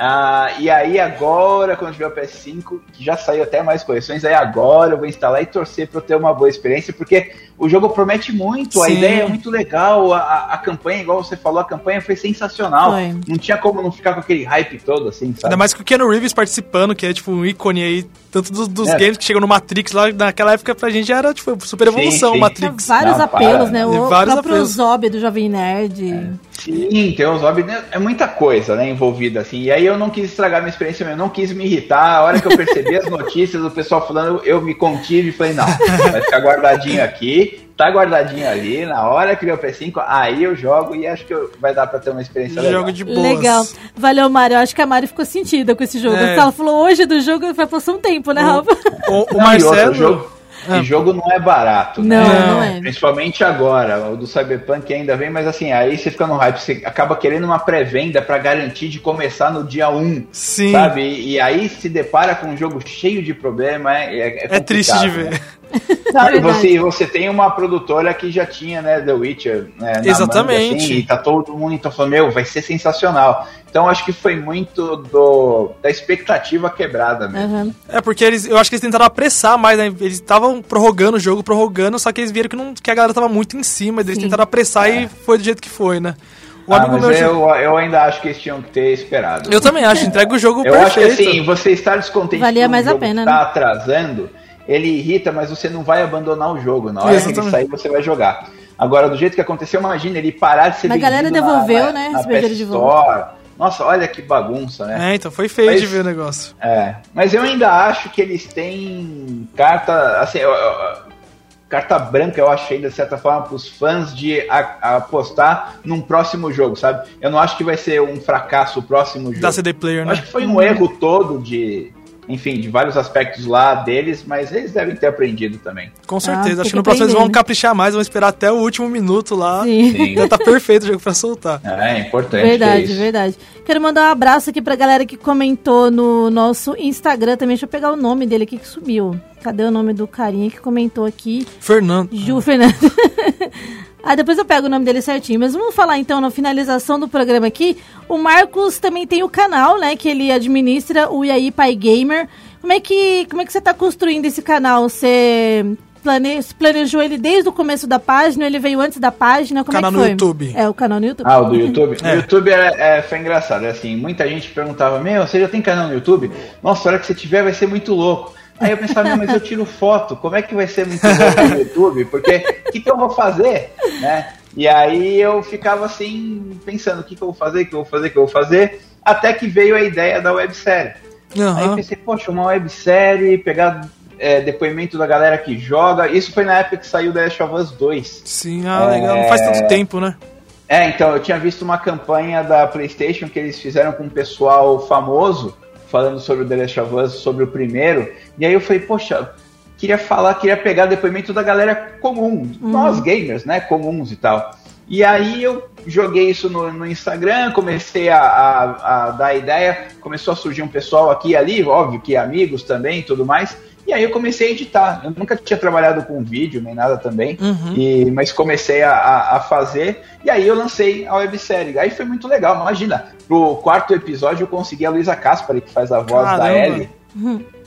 Ah, e aí agora, quando tiver o PS5, que já saiu até mais correções, aí agora eu vou instalar e torcer para eu ter uma boa experiência, porque o jogo promete muito, a Sim. ideia é muito legal, a, a- a campanha, igual você falou, a campanha foi sensacional. Foi. Não tinha como não ficar com aquele hype todo, assim, sabe? Ainda mais com o Keanu Reeves participando, que é tipo um ícone aí, tanto dos, dos É. games que chegam no Matrix lá, naquela época pra gente era tipo super evolução Sim, o sim. Matrix. vários Não, apelos, para. né? O vários próprio apelos. Zob do Jovem Nerd. Sim, tem os hobbies, né? é muita coisa, né, envolvida, assim. E aí eu não quis estragar minha experiência, eu não quis me irritar. A hora que eu percebi as notícias, o pessoal falando, eu me contive e falei, não, vai ficar guardadinho aqui. Tá guardadinho ali, na hora que vier o PS5, aí eu jogo e acho que vai dar pra ter uma experiência legal. Jogo de boas. Legal. Valeu, Mário. Eu acho que a Mari ficou sentida com esse jogo. É. Ela falou hoje do jogo, vai passar um tempo, né, Rafa? O, o outro, Marcelo. o jogo, e jogo não é barato, Não, né? não é. Principalmente agora, o do Cyberpunk ainda vem, mas assim, aí você fica no hype, você acaba querendo uma pré-venda pra garantir de começar no dia 1, Sim. sabe? E, e aí se depara com um jogo cheio de problema, é, é, É triste de complicado, ver. né? Não, e Verdade. você, você tem uma produtora que já tinha, né, The Witcher, né, Exatamente. manga, assim, e tá todo mundo então falando, meu, vai ser sensacional. Então acho que foi muito do, da expectativa quebrada mesmo. Aham. É porque eles, eu acho que eles tentaram apressar mais, né? Eles estavam prorrogando o jogo, prorrogando, só que eles viram que, não, que a galera tava muito em cima, eles Sim. tentaram apressar e foi do jeito que foi, né? O Ah, mas eu, eu ainda acho que eles tinham que ter esperado. Eu também acho, entrega o jogo Eu acho que perfeito. assim, você estar descontente Valia mais a pena, que né? tá atrasando, ele irrita, mas você não vai abandonar o jogo. Na hora que Exatamente. ele sair, você vai jogar. Agora, do jeito que aconteceu, imagina ele parar de ser Mas a galera vendido devolveu, na, né? Na, na de Store. Nossa, olha que bagunça, né? É, então foi feio Mas- de ver o negócio. É, mas eu ainda acho que eles têm carta, assim, eu- eu- carta branca, eu acho ainda de certa forma para os fãs de a- a apostar num próximo jogo, sabe? Eu não acho que vai ser um fracasso o próximo jogo. Da CD Player, Eu né? acho que foi um erro todo de, enfim, de vários aspectos lá deles, mas eles devem ter aprendido também. Com Ah, certeza. tem acho que no próximo eles vão né? caprichar mais, vão esperar até o último minuto lá. Sim. Sim. Já tá perfeito o jogo pra soltar. É, é importante. Verdade, isso. verdade. Quero mandar um abraço aqui pra galera que comentou no nosso Instagram também. Deixa eu pegar o nome dele aqui que sumiu. Cadê o nome do carinha que comentou aqui? Fernando. Ju Fernandes. ah, depois eu pego o nome dele certinho. Mas vamos falar então na finalização do programa aqui. O Marcos também tem o canal, né? Que ele administra, o Iaí Pai Gamer. Como é que, como é que você tá construindo esse canal? Você plane, planejou ele desde o começo da página? Ele veio antes da página? Como Canal é que no foi? YouTube. É, o canal no YouTube. Ah, o do YouTube? É. O YouTube é, é, foi engraçado. É assim, muita gente perguntava: Meu, você já tem canal no YouTube? Nossa, a hora que você tiver vai ser muito louco. Aí eu pensava, mas eu tiro foto, como é que vai ser muito louco no YouTube? Porque o que, que eu vou fazer? Né? E aí eu ficava assim, pensando, o que, que eu vou fazer, o que eu vou fazer, o que eu vou fazer, até que veio a ideia da websérie. Aí eu pensei, poxa, uma websérie, pegar é, depoimento da galera que joga. Isso foi na época que saiu The Last of Us 2. Sim, ah, legal. Não faz tanto tempo, né? É, então, eu tinha visto uma campanha da PlayStation que eles fizeram com um pessoal famoso, falando sobre o The Last of Us, sobre o primeiro, e aí eu falei, poxa, queria falar, queria pegar depoimento da galera comum, nós gamers, né, comuns e tal. E aí eu joguei isso no, no Instagram, comecei a, a- a dar ideia, começou a surgir um pessoal aqui e ali, óbvio que amigos também e tudo mais, e aí eu comecei a editar. Eu nunca tinha trabalhado com vídeo nem nada também, Uhum. e, mas comecei a, a- a fazer, e aí eu lancei a websérie. Aí foi muito legal, imagina, pro quarto episódio eu consegui a Luísa Caspari, que faz a voz da Caramba. Ellie.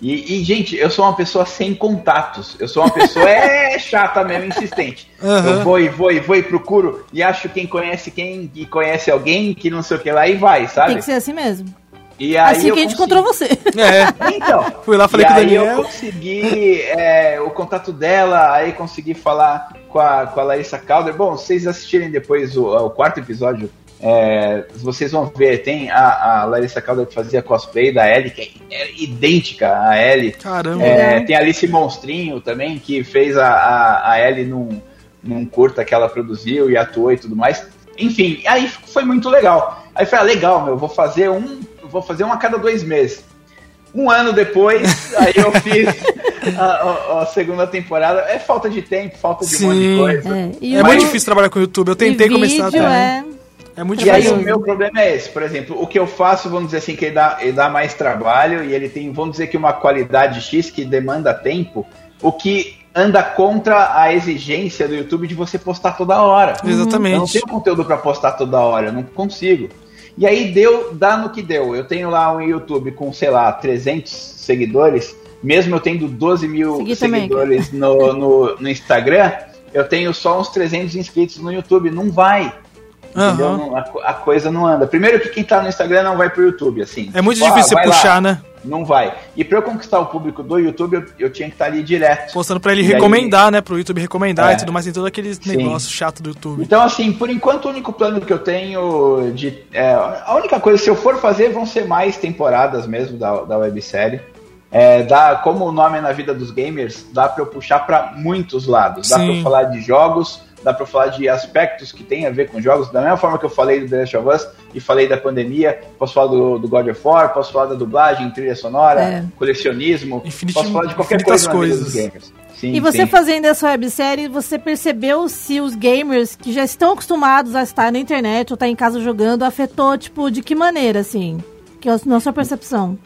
E, e, gente, eu sou uma pessoa sem contatos. Eu sou uma pessoa é chata mesmo, insistente. Aham. Eu vou e vou e vou e procuro e acho quem conhece quem e conhece alguém que não sei o que lá e vai, sabe? Tem que ser assim mesmo. E aí assim que a gente consegui- encontrou você. É. então, Fui lá, falei e com o aí Daniel. eu consegui é, o contato dela, aí consegui falar com a, com a Larissa Calder. Bom, se vocês assistirem depois o, o quarto episódio, é, vocês vão ver, tem a, a Larissa Calder que fazia cosplay da Ellie, que é idêntica à Ellie. Caramba. É, tem a Alice Monstrinho também, que fez a, a, a Ellie num, num curta que ela produziu e atuou e tudo mais. Enfim, aí foi muito legal. Aí eu falei, ah, legal, meu, vou fazer um, vou fazer um a cada dois meses. Um ano depois, aí eu fiz a, a- a segunda temporada. É falta de tempo, falta de um monte de Sim. coisa. É, e É o- muito difícil trabalhar com o YouTube. Eu tentei e começar vídeo também. é... É muito E aí difícil. o meu problema é esse, por exemplo, o que eu faço, vamos dizer assim, que ele dá, ele dá mais trabalho e ele tem, vamos dizer que uma qualidade X que demanda tempo, o que anda contra a exigência do YouTube de você postar toda hora. Eu não Exatamente. tenho conteúdo para postar toda hora, eu não consigo. E aí deu, dá no que deu. Eu tenho lá um YouTube com, sei lá, 300 seguidores, mesmo eu tendo 12 mil Segui também, seguidores no, no, no Instagram, eu tenho só uns 300 inscritos no YouTube. Não vai. Entendeu? Aham. Não- a, a coisa não anda. Primeiro que quem tá no Instagram não vai pro YouTube, assim. É muito Tipo, ah, difícil você vai lá. puxar, né? Não vai. E pra eu conquistar o público do YouTube, eu, eu tinha que estar ali direto. Postando pra ele E aí- recomendar, né? Pro YouTube recomendar É. e tudo mais. Tem todo aquele Sim. negócio chato do YouTube. Então, assim, por enquanto, o único plano que eu tenho de. é, a única coisa, se eu for fazer, vão ser mais temporadas mesmo da, da websérie. é, dá, como o nome é na vida dos gamers, dá pra eu puxar pra muitos lados. Dá pra Sim. eu falar de jogos, dá pra eu falar de aspectos que tem a ver com jogos, da mesma forma que eu falei do The Last of Us e falei da pandemia, posso falar do, do God of War, posso falar da dublagem, trilha sonora, É. colecionismo, Infiniti- posso falar de qualquer coisa na vida dos coisas. gamers. Sim, E você sim. fazendo essa websérie, você percebeu se os gamers que já estão acostumados a estar na internet ou estar em casa jogando, afetou, tipo, de que maneira, assim? Que é a- na sua percepção.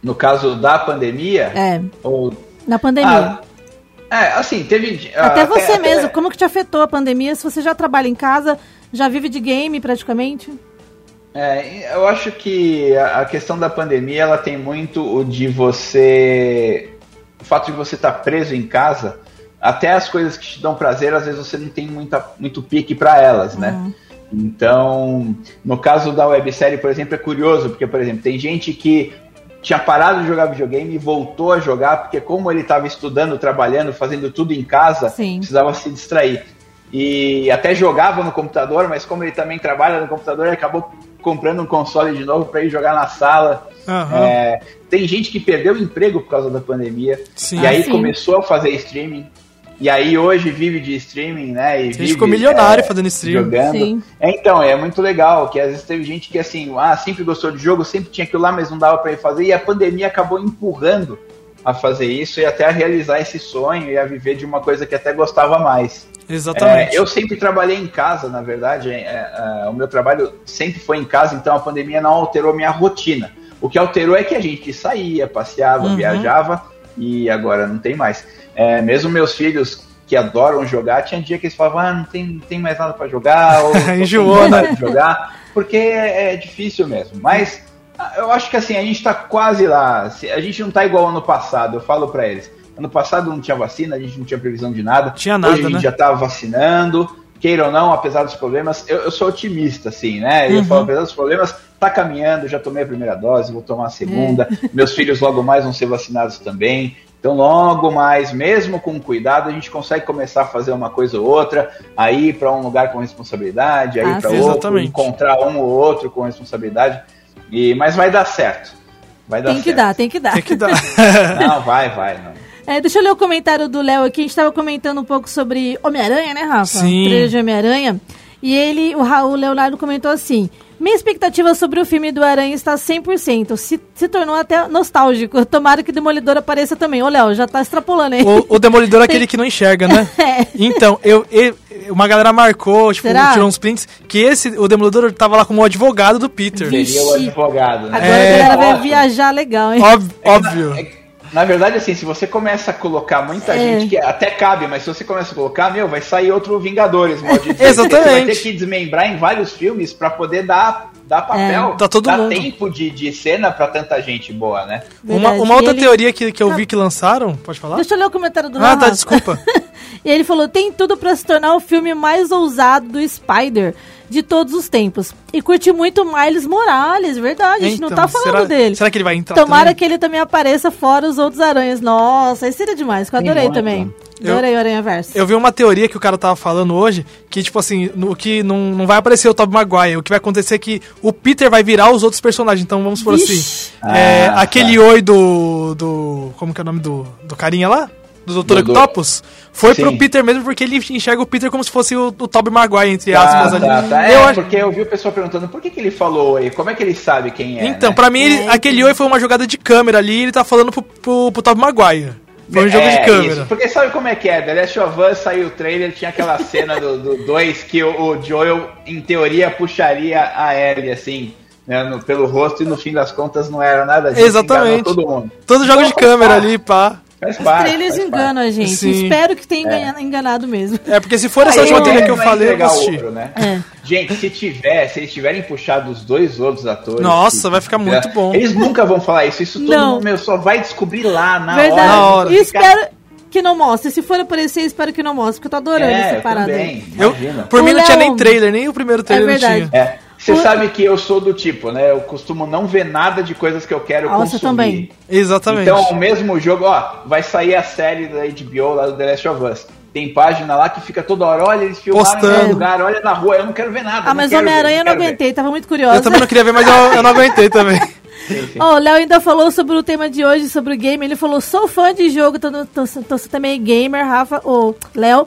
No caso da pandemia, É, ou na pandemia. Ah, é, assim, teve. até ah, você até- mesmo, como que te afetou a pandemia? Se você já trabalha em casa, já vive de game praticamente? É, eu acho que a questão da pandemia ela tem muito o de você. O fato de você estar preso em casa, até as coisas que te dão prazer, às vezes você não tem muita, muito pique para elas, né? Então, no caso da websérie, por exemplo, é curioso, porque, por exemplo, tem gente que tinha parado de jogar videogame e voltou a jogar, porque como ele estava estudando, trabalhando, fazendo tudo em casa, Sim. precisava se distrair. E até jogava no computador, mas como ele também trabalha no computador, ele acabou comprando um console de novo para ir jogar na sala. Aham. É, tem gente que perdeu o emprego por causa da pandemia, Sim. e aí Ah, sim. começou a fazer streaming. E aí hoje vive de streaming, né? E A gente vive, ficou milionário fazendo streaming. Jogando. Sim. É, então, é muito legal, que às vezes teve gente que assim, ah, sempre gostou de jogo, sempre tinha aquilo lá, mas não dava pra ir fazer, e a pandemia acabou empurrando a fazer isso e até a realizar esse sonho e a viver de uma coisa que até gostava mais. Exatamente. É, eu sempre trabalhei em casa, na verdade, é, é, o meu trabalho sempre foi em casa, então a pandemia não alterou minha rotina. O que alterou é que a gente saía, passeava, Uhum. viajava e agora não tem mais. É, mesmo meus filhos que adoram jogar, tinha dia que eles falavam, ah, não tem, não tem mais nada pra jogar, ou Enjoou, né? de jogar, porque é, é difícil mesmo. Mas ah, eu acho que assim, a gente tá quase lá. A gente não tá igual ano passado, eu falo pra eles. Ano passado não tinha vacina, a gente não tinha previsão de nada. Tinha nada, Hoje a gente né? já tá vacinando, queira ou não, apesar dos problemas. Eu, eu sou otimista, assim, né? Uhum. Eu falo, apesar dos problemas, tá caminhando, já tomei a primeira dose, vou tomar a segunda. Meus filhos logo mais vão ser vacinados também. Então, logo mais, mesmo com cuidado, a gente consegue começar a fazer uma coisa ou outra, aí para um lugar com responsabilidade, aí Ah, para outro, encontrar um ou outro com responsabilidade. E, mas vai dar certo. Vai dar Tem que certo. dar, tem que dar. Tem que dar. Não, vai, vai. Não. É, deixa eu ler o comentário do Léo aqui. A gente tava comentando um pouco sobre Homem-Aranha, né, Rafa? Sim. O de Homem-Aranha. E ele, o Raul Leonardo comentou assim: Minha expectativa sobre o filme do Aranha está 100%. Se, se tornou até nostálgico. Tomara que Demolidor apareça também. Ô, Léo, já tá extrapolando aí. O, o Demolidor é aquele que não enxerga, né? É. Então, eu, eu- uma galera marcou, tipo, Será? tirou uns prints, que esse, o Demolidor tava lá como advogado do Peter. Vixe. Seria o advogado, né? Agora É, a galera vai viajar legal, hein? Óbvio. óbvio. É, Na verdade, assim, se você começa a colocar muita É. gente, que até cabe, mas se você começa a colocar, meu, vai sair outro Vingadores, modo de dizer. Exatamente. Você vai ter que desmembrar em vários filmes pra poder dar, dar papel, É. Tá todo dar mundo. tempo de, de cena pra tanta gente boa, né? Uma, Verdade. uma outra ele- teoria que, que eu vi que lançaram, pode falar? Deixa eu ler o comentário do. Ah, tá, Rafa. desculpa. E ele falou: tem tudo pra se tornar o filme mais ousado do Spider de todos os tempos. E curti muito Miles Morales, verdade. A gente não Então, tá falando será, dele. Será que ele vai entrar Tomara também? que ele também apareça fora os outros aranhas. Nossa, isso seria demais, que eu adorei muito. também. Eu- Adorei o Aranha Verso. Eu vi uma teoria que o cara tava falando hoje, que, tipo assim, no, que não, não vai aparecer o Tobey Maguire. O que vai acontecer é que o Peter vai virar os outros personagens. Então, vamos por Vixe. assim. é, Ah, aquele tá. oi do, do... Como que é o nome do, do carinha lá? Do Dr. Do- do- Octopus. Foi Sim. pro Peter mesmo, porque ele enxerga o Peter como se fosse o, o Tobey Maguire, entre Tá, aspas. ali. tá, tá. Eu É, acho- porque eu vi o pessoal perguntando por que, que ele falou aí, como é que ele sabe quem é. Então, né? pra mim, ele- É, aquele oi foi uma jogada de câmera ali e ele tá falando pro, pro, pro Tobey Maguire. Foi um jogo É, de câmera. isso, porque sabe como é que é? The Last of Us saiu o trailer, tinha aquela cena do 2 que o, o Joel, em teoria, puxaria a Ellie, assim, né, no- pelo rosto, e no fim das contas não era nada disso. Exatamente. todo mundo. Todo jogo de Então, faz câmera parte, ali, pá. Faz Os parte, trailers faz enganam a gente. Sim. Espero que tenha É. engana- enganado mesmo. É, porque se for parte. essa última Aí, teoria que eu falei, eu vou assistir. outro, né? É. Gente, se tiver, se eles tiverem puxado os dois outros atores. Nossa, que- vai ficar muito bom. Eles nunca vão falar isso. Isso todo mundo meu, só vai descobrir lá na Verdade. hora. Na hora. E espero que não mostre. Se for aparecer, espero que não mostre, porque eu tô adorando É, essa eu parada aí. Eu, por O mim não tinha nem trailer, nem o primeiro trailer É não tinha. É. Você sabe que eu sou do tipo, né? Eu costumo não ver nada de coisas que eu quero Nossa, consumir. também. Exatamente. Então, o mesmo jogo, ó, vai sair a série da HBO lá do The Last of Us. Tem página lá que fica toda hora, olha, eles filmaram em Postando. tal lugar, olha na rua, eu não quero ver nada. Ah, mas Homem-Aranha eu não quero ver. aguentei, tava muito curiosa. eu também não queria ver, mas eu, eu não aguentei também. Ó, o Léo ainda falou sobre o tema de hoje, sobre o game. Ele falou, sou fã de jogo, tô, tô, tô, tô também gamer, Rafa, o Léo.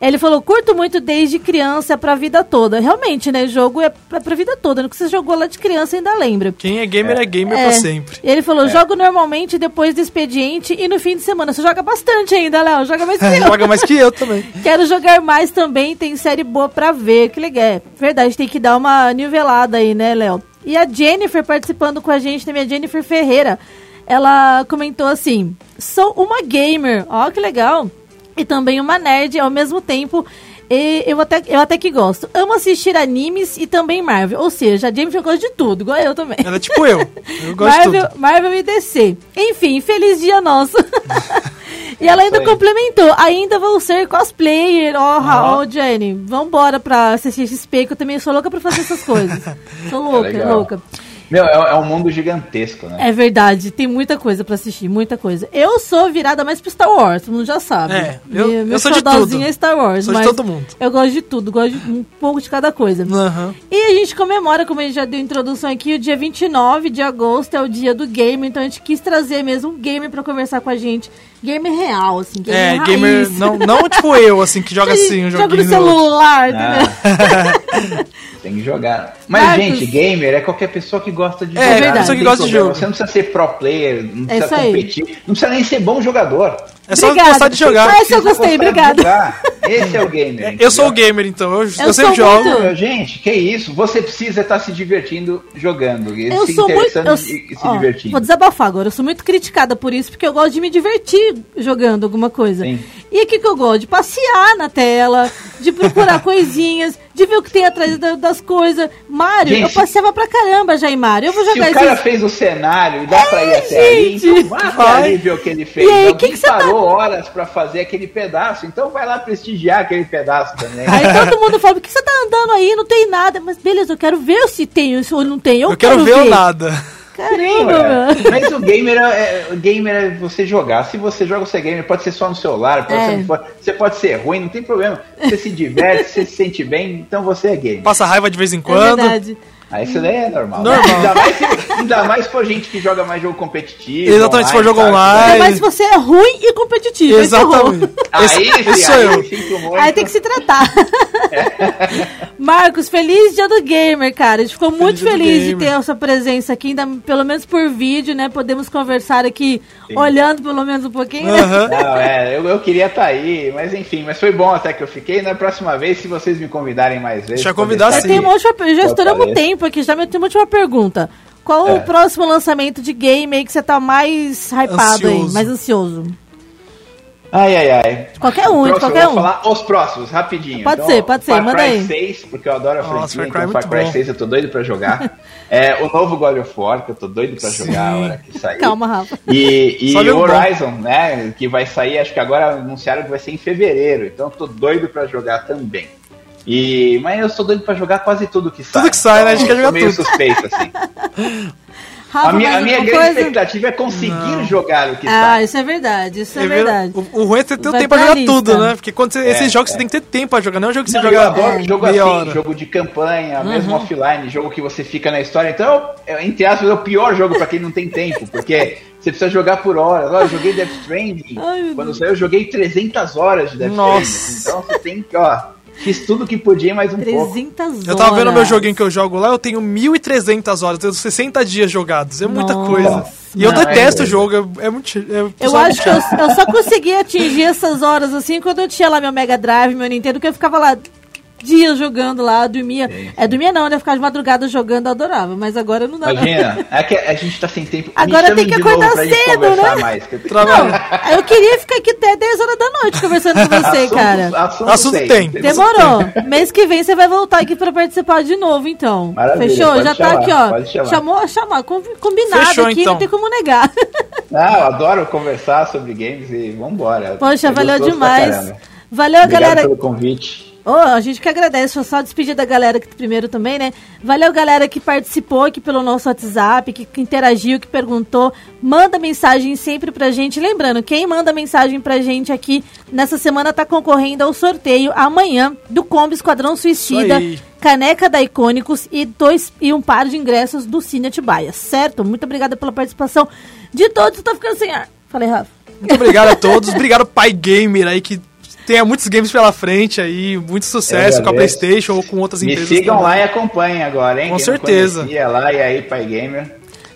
Ele falou, curto muito desde criança pra vida toda. Realmente, né? Jogo é pra, pra vida toda. No que você jogou lá de criança ainda lembra. Quem é gamer é, gamer É. pra sempre. Ele falou, jogo normalmente depois do expediente e no fim de semana. Você joga bastante ainda, Léo. Joga mais que eu. Joga mais que eu também. Quero jogar mais também, tem série boa pra ver. Que legal. É Verdade, tem que dar uma nivelada aí, né, Léo? E a Jennifer participando com a gente também, a Jennifer Ferreira. Ela comentou assim: sou uma gamer. Ó, que legal. E também uma nerd ao mesmo tempo. E eu até, eu até que gosto. Amo assistir animes e também Marvel. Ou seja, a Jennifer gosta de tudo, igual eu também. Ela é tipo eu. Eu gosto de Marvel, tudo. Marvel e DC. Enfim, feliz dia nosso. e ela ainda aí. complementou. Ainda vou ser cosplayer. Ó, Raul, Jenny. Vambora pra CCXP, que eu também sou louca pra fazer essas coisas. Sou louca, legal. louca. Meu, é, é um mundo gigantesco, né? É verdade, tem muita coisa pra assistir, muita coisa. Eu sou virada mais pro Star Wars, todo mundo já sabe. É, eu- Meu- eu meu sou de tudo. é Star Wars, Sou de mas todo mundo. Eu gosto de tudo, gosto de um pouco de cada coisa. Aham. E a gente comemora, como a gente já deu introdução aqui, o dia 29 de agosto é o dia do game, então a gente quis trazer mesmo um gamer pra conversar com a gente. Gamer real, assim, gamer É, raiz. gamer. Não, não tipo eu, assim, que joga assim um Joga joguinho. no no celular, entendeu? Ah, tem que jogar. Mas, Marcos. gente, gamer é qualquer pessoa que gosta de É, jogar. verdade. não pessoa que gosta de jogo. Você não precisa ser pro player, não precisa isso aí. competir, não precisa nem ser bom jogador. É só Obrigada. gostar de jogar. Mas eu Precisa gostei, jogar. Esse é o gamer. Eu sou o entendeu? gamer, então. Eu, eu, Eu sempre sou jogo. muito- Gente, que isso? Você precisa estar se divertindo jogando. Eu se sou muito. interessando Eu, e, e se ó, divertindo. vou desabafar agora. Eu sou muito criticada por isso, porque eu gosto de me divertir jogando alguma coisa. Sim. E o que, que eu gosto? De passear na tela, de procurar coisinhas, de ver o que tem atrás da- das coisas. Mario, Gente, eu passeava pra caramba já em Mario. Eu vou Se jogar o cara esses- fez o cenário e dá pra ir até ali, gente. então vá até Vai. ali ver o que ele fez. E aí, Alguém que que você tá- parou horas pra fazer aquele pedaço, então vai lá prestigiar aquele pedaço também. Aí todo mundo fala, por que você tá andando aí? Não tem nada. Mas beleza, eu quero ver se tem ou não tem. Eu, Eu quero ver o nada. Caramba, É, mano. Mas o gamer é, é- o gamer é você jogar. Se você joga, você é gamer. Pode ser só no celular, pode É. ser, você pode ser ruim, não tem problema. Você se diverte, você se sente bem, então você é gamer. Passa raiva de vez em É quando. verdade. Aí isso daí é normal. Normal. Ainda, mais se, ainda mais for gente que joga mais jogo competitivo. Exatamente, se for jogo sabe? online. Ainda mais se você é ruim e competitivo. é. Exatamente. Aí, esse sim, aí eu. sinto muito. Aí tem que se tratar. Marcos, feliz dia do gamer, cara. A gente ficou muito dia do feliz de ter a sua presença aqui, ainda, pelo menos por vídeo, né? Podemos conversar aqui, Sim. olhando pelo menos um pouquinho. né? Aham. Não, é, eu, eu queria estar aí, mas enfim, mas foi bom até que eu fiquei. Na próxima vez, se vocês me convidarem mais vezes. Deixa eu pode convidar sim. Eu tenho já estouramos o apareço. Tempo aqui, já me- tenho uma última pergunta. Qual É. o próximo lançamento de game aí que você tá mais hypado aí, Ansioso. mais ansioso? Ai, ai, ai. Qualquer um, Próximo, qualquer eu vou um. falar os próximos, rapidinho. Pode ser, pode ser, Far manda Cry aí. 6, porque eu adoro a Nossa, franquia, Far Cry então é Far muito Cry bom. 6 eu tô doido pra jogar. é, o novo God of War, que eu tô doido pra jogar a hora que sair. Calma, Rafa. E, e o jogo bom. Horizon, né, que vai sair, acho que agora anunciaram que vai ser em fevereiro, então eu tô doido pra jogar também. E, mas eu estou doido pra jogar quase tudo que sai. que sai, né? A gente Então, quer eu jogar sou meio tudo. suspeito, assim. Rafa, A minha, a minha grande coisa? expectativa é conseguir jogar o que Ah, sai. isso é verdade, isso é É verdade. O, o ruim é você ter o Vai tempo pra jogar lista. tudo, né? Porque quando você, É, esses jogos é. você tem que ter tempo pra jogar, não é um jogo que você Não, eu joga adoro jogo meia assim, hora. jogo de campanha, mesmo offline, jogo que você fica na história. Então, é, entre aspas, é o pior jogo pra quem não tem tempo, porque você precisa jogar por horas. Olha, eu joguei Death Stranding, Ai, quando saiu eu joguei 300 horas de Death Nossa. Stranding. Então você tem que, ó, fiz tudo que podia e mais um pouco. 300 horas. Eu tava vendo meu joguinho que eu jogo lá, eu tenho 1.300 horas, eu tenho 60 dias jogados. É muita Nossa. coisa. E eu Não, é detesto o doido. jogo, é, é muito. É, Eu pessoal, acho que eu, eu só consegui atingir essas horas assim quando eu tinha lá meu Mega Drive, meu Nintendo, que eu ficava lá dias jogando lá, dormia. É, dormia não, né? Ficava de madrugada jogando, eu adorava, mas agora não dá. não. Imagina, é que a gente tá sem tempo. Agora tem que acordar cedo, né? Mais, que eu tenho- Trabalho. Eu queria ficar aqui até 10 horas da noite conversando com você, Assunto- cara. assunto Assunto tem. Demorou. Mês que vem você vai voltar aqui pra participar de novo, então. Maravilha, Fechou? Já tá chamar, aqui, ó. chamar. Chamou, chamar. combi- Combinado Fechou, aqui, então. não tem como negar. Não, eu adoro conversar sobre games e vambora. Poxa, valeu demais. Valeu, Obrigado galera. pelo convite. Ô, a gente que agradece, só despedir da galera que primeiro também, né? Valeu, galera que participou aqui pelo nosso WhatsApp, que, que interagiu, que perguntou. Manda mensagem sempre pra gente. Lembrando, quem manda mensagem pra gente aqui nessa semana tá concorrendo ao sorteio amanhã do Combo Esquadrão Suicida, caneca da Icônicos e, dois, e um par de ingressos do Cine Atibaia, certo? Muito obrigada pela participação de todos. Tá ficando sem ar. Falei, Rafa. Muito obrigado a todos. Obrigado, Pai Gamer aí, que tenha muitos games pela frente aí. Muito sucesso com a. PlayStation ou com outras Me empresas. sigam também. lá e acompanhem agora, hein? Com Quem certeza. conhecia lá e aí, Pai Gamer.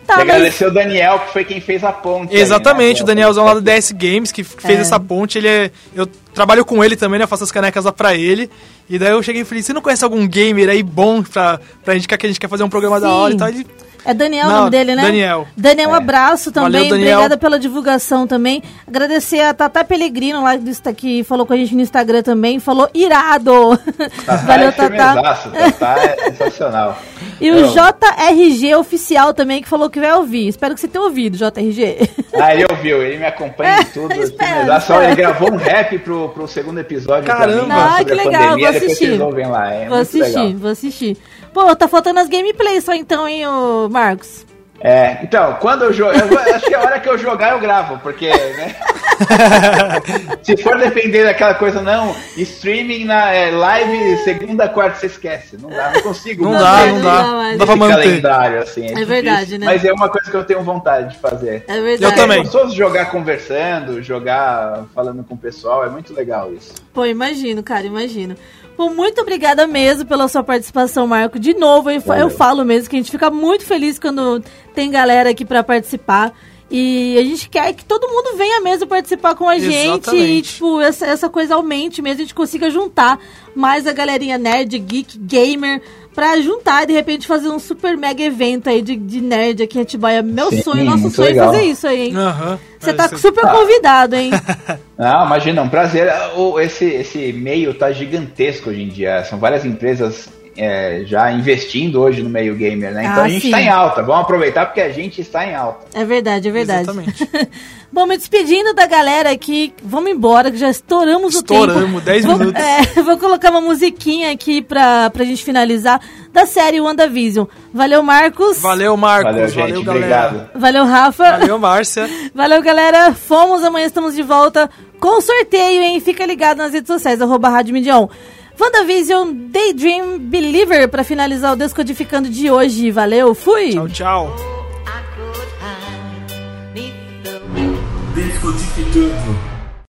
Tá, e mas- agradecer o Daniel, que foi quem fez a ponte. aí, Exatamente, né? o Danielzão lá do DS Games, que fez É. essa ponte, ele é. Eu trabalho com ele também, né? Eu faço as canecas lá pra ele. E daí eu cheguei e falei, você não conhece algum gamer aí bom pra, pra indicar que a gente quer fazer um programa da Sim. hora e tal? Ele, É Daniel o Não, nome dele, né? Daniel. Daniel, um abraço também. Valeu, Daniel. Obrigada pela divulgação também. Agradecer a Tata Pelegrino lá do que falou com a gente no Instagram também. Falou irado. Valeu, é Tata. Tatá é sensacional. E o. JRG oficial também que falou que vai ouvir. Espero que você tenha ouvido, JRG. Ah, ele ouviu, ele me acompanha em tudo. É, espero, firmezaço. espero. Ele gravou um rap pro, pro segundo episódio. Caramba. mim, Ah, sobre que legal, pandemia, vou assistir. vocês ouvem lá. É vou muito assistir, legal. vou assistir. Pô, tá faltando as gameplays só então, hein, ô Marcos? É, então, quando eu jogo, acho que a hora que eu jogar eu gravo, porque, né? Se for depender daquela coisa, não, streaming na é, live segunda, quarta, você esquece. Não dá, não consigo. não, Não dá, dá, não não dá. Não dá pra manter. calendário, assim. É difícil, verdade, né? Mas é uma coisa que eu tenho vontade de fazer. É verdade. Eu também. É gostoso jogar conversando, jogar falando com o pessoal, é muito legal isso. Pô, imagino, cara, imagino. Muito obrigada mesmo pela sua participação, Marco. De novo, eu, eu falo mesmo que a gente fica muito feliz quando tem galera aqui pra participar. E a gente quer que todo mundo venha mesmo participar com a gente e, Exatamente. tipo, essa, essa coisa aumente mesmo, a gente consiga juntar mais a galerinha nerd, geek, gamer, pra juntar e de repente fazer um super mega evento aí de, de nerd aqui em Atibaia. Meu Sim, sonho, nosso sonho é legal. fazer isso aí, hein? Aham. Você É, tá cê- super convidado, hein? Não, imagina, um prazer. Esse, esse meio tá gigantesco hoje em dia. São várias empresas é, já investindo hoje no meio gamer, né? Então Ah, a gente está em alta. Vamos aproveitar porque a gente está em alta. É verdade, é verdade. Exatamente. Bom, me despedindo da galera aqui, vamos embora, que já estouramos, o tempo. Estouramos, 10 Vou- minutos. É, vou colocar uma musiquinha aqui pra, pra gente finalizar da série WandaVision. Valeu, Marcos. Valeu, Marcos. Valeu, Valeu, gente. galera. Obrigado. Valeu, Rafa. Valeu, Márcia. Valeu, galera. Fomos, amanhã estamos de volta com sorteio, hein? Fica ligado nas redes sociais, arroba Rádio Midion. WandaVision Daydream Believer pra finalizar o Descodificando de hoje. Valeu, fui! Tchau, tchau. Descodificando.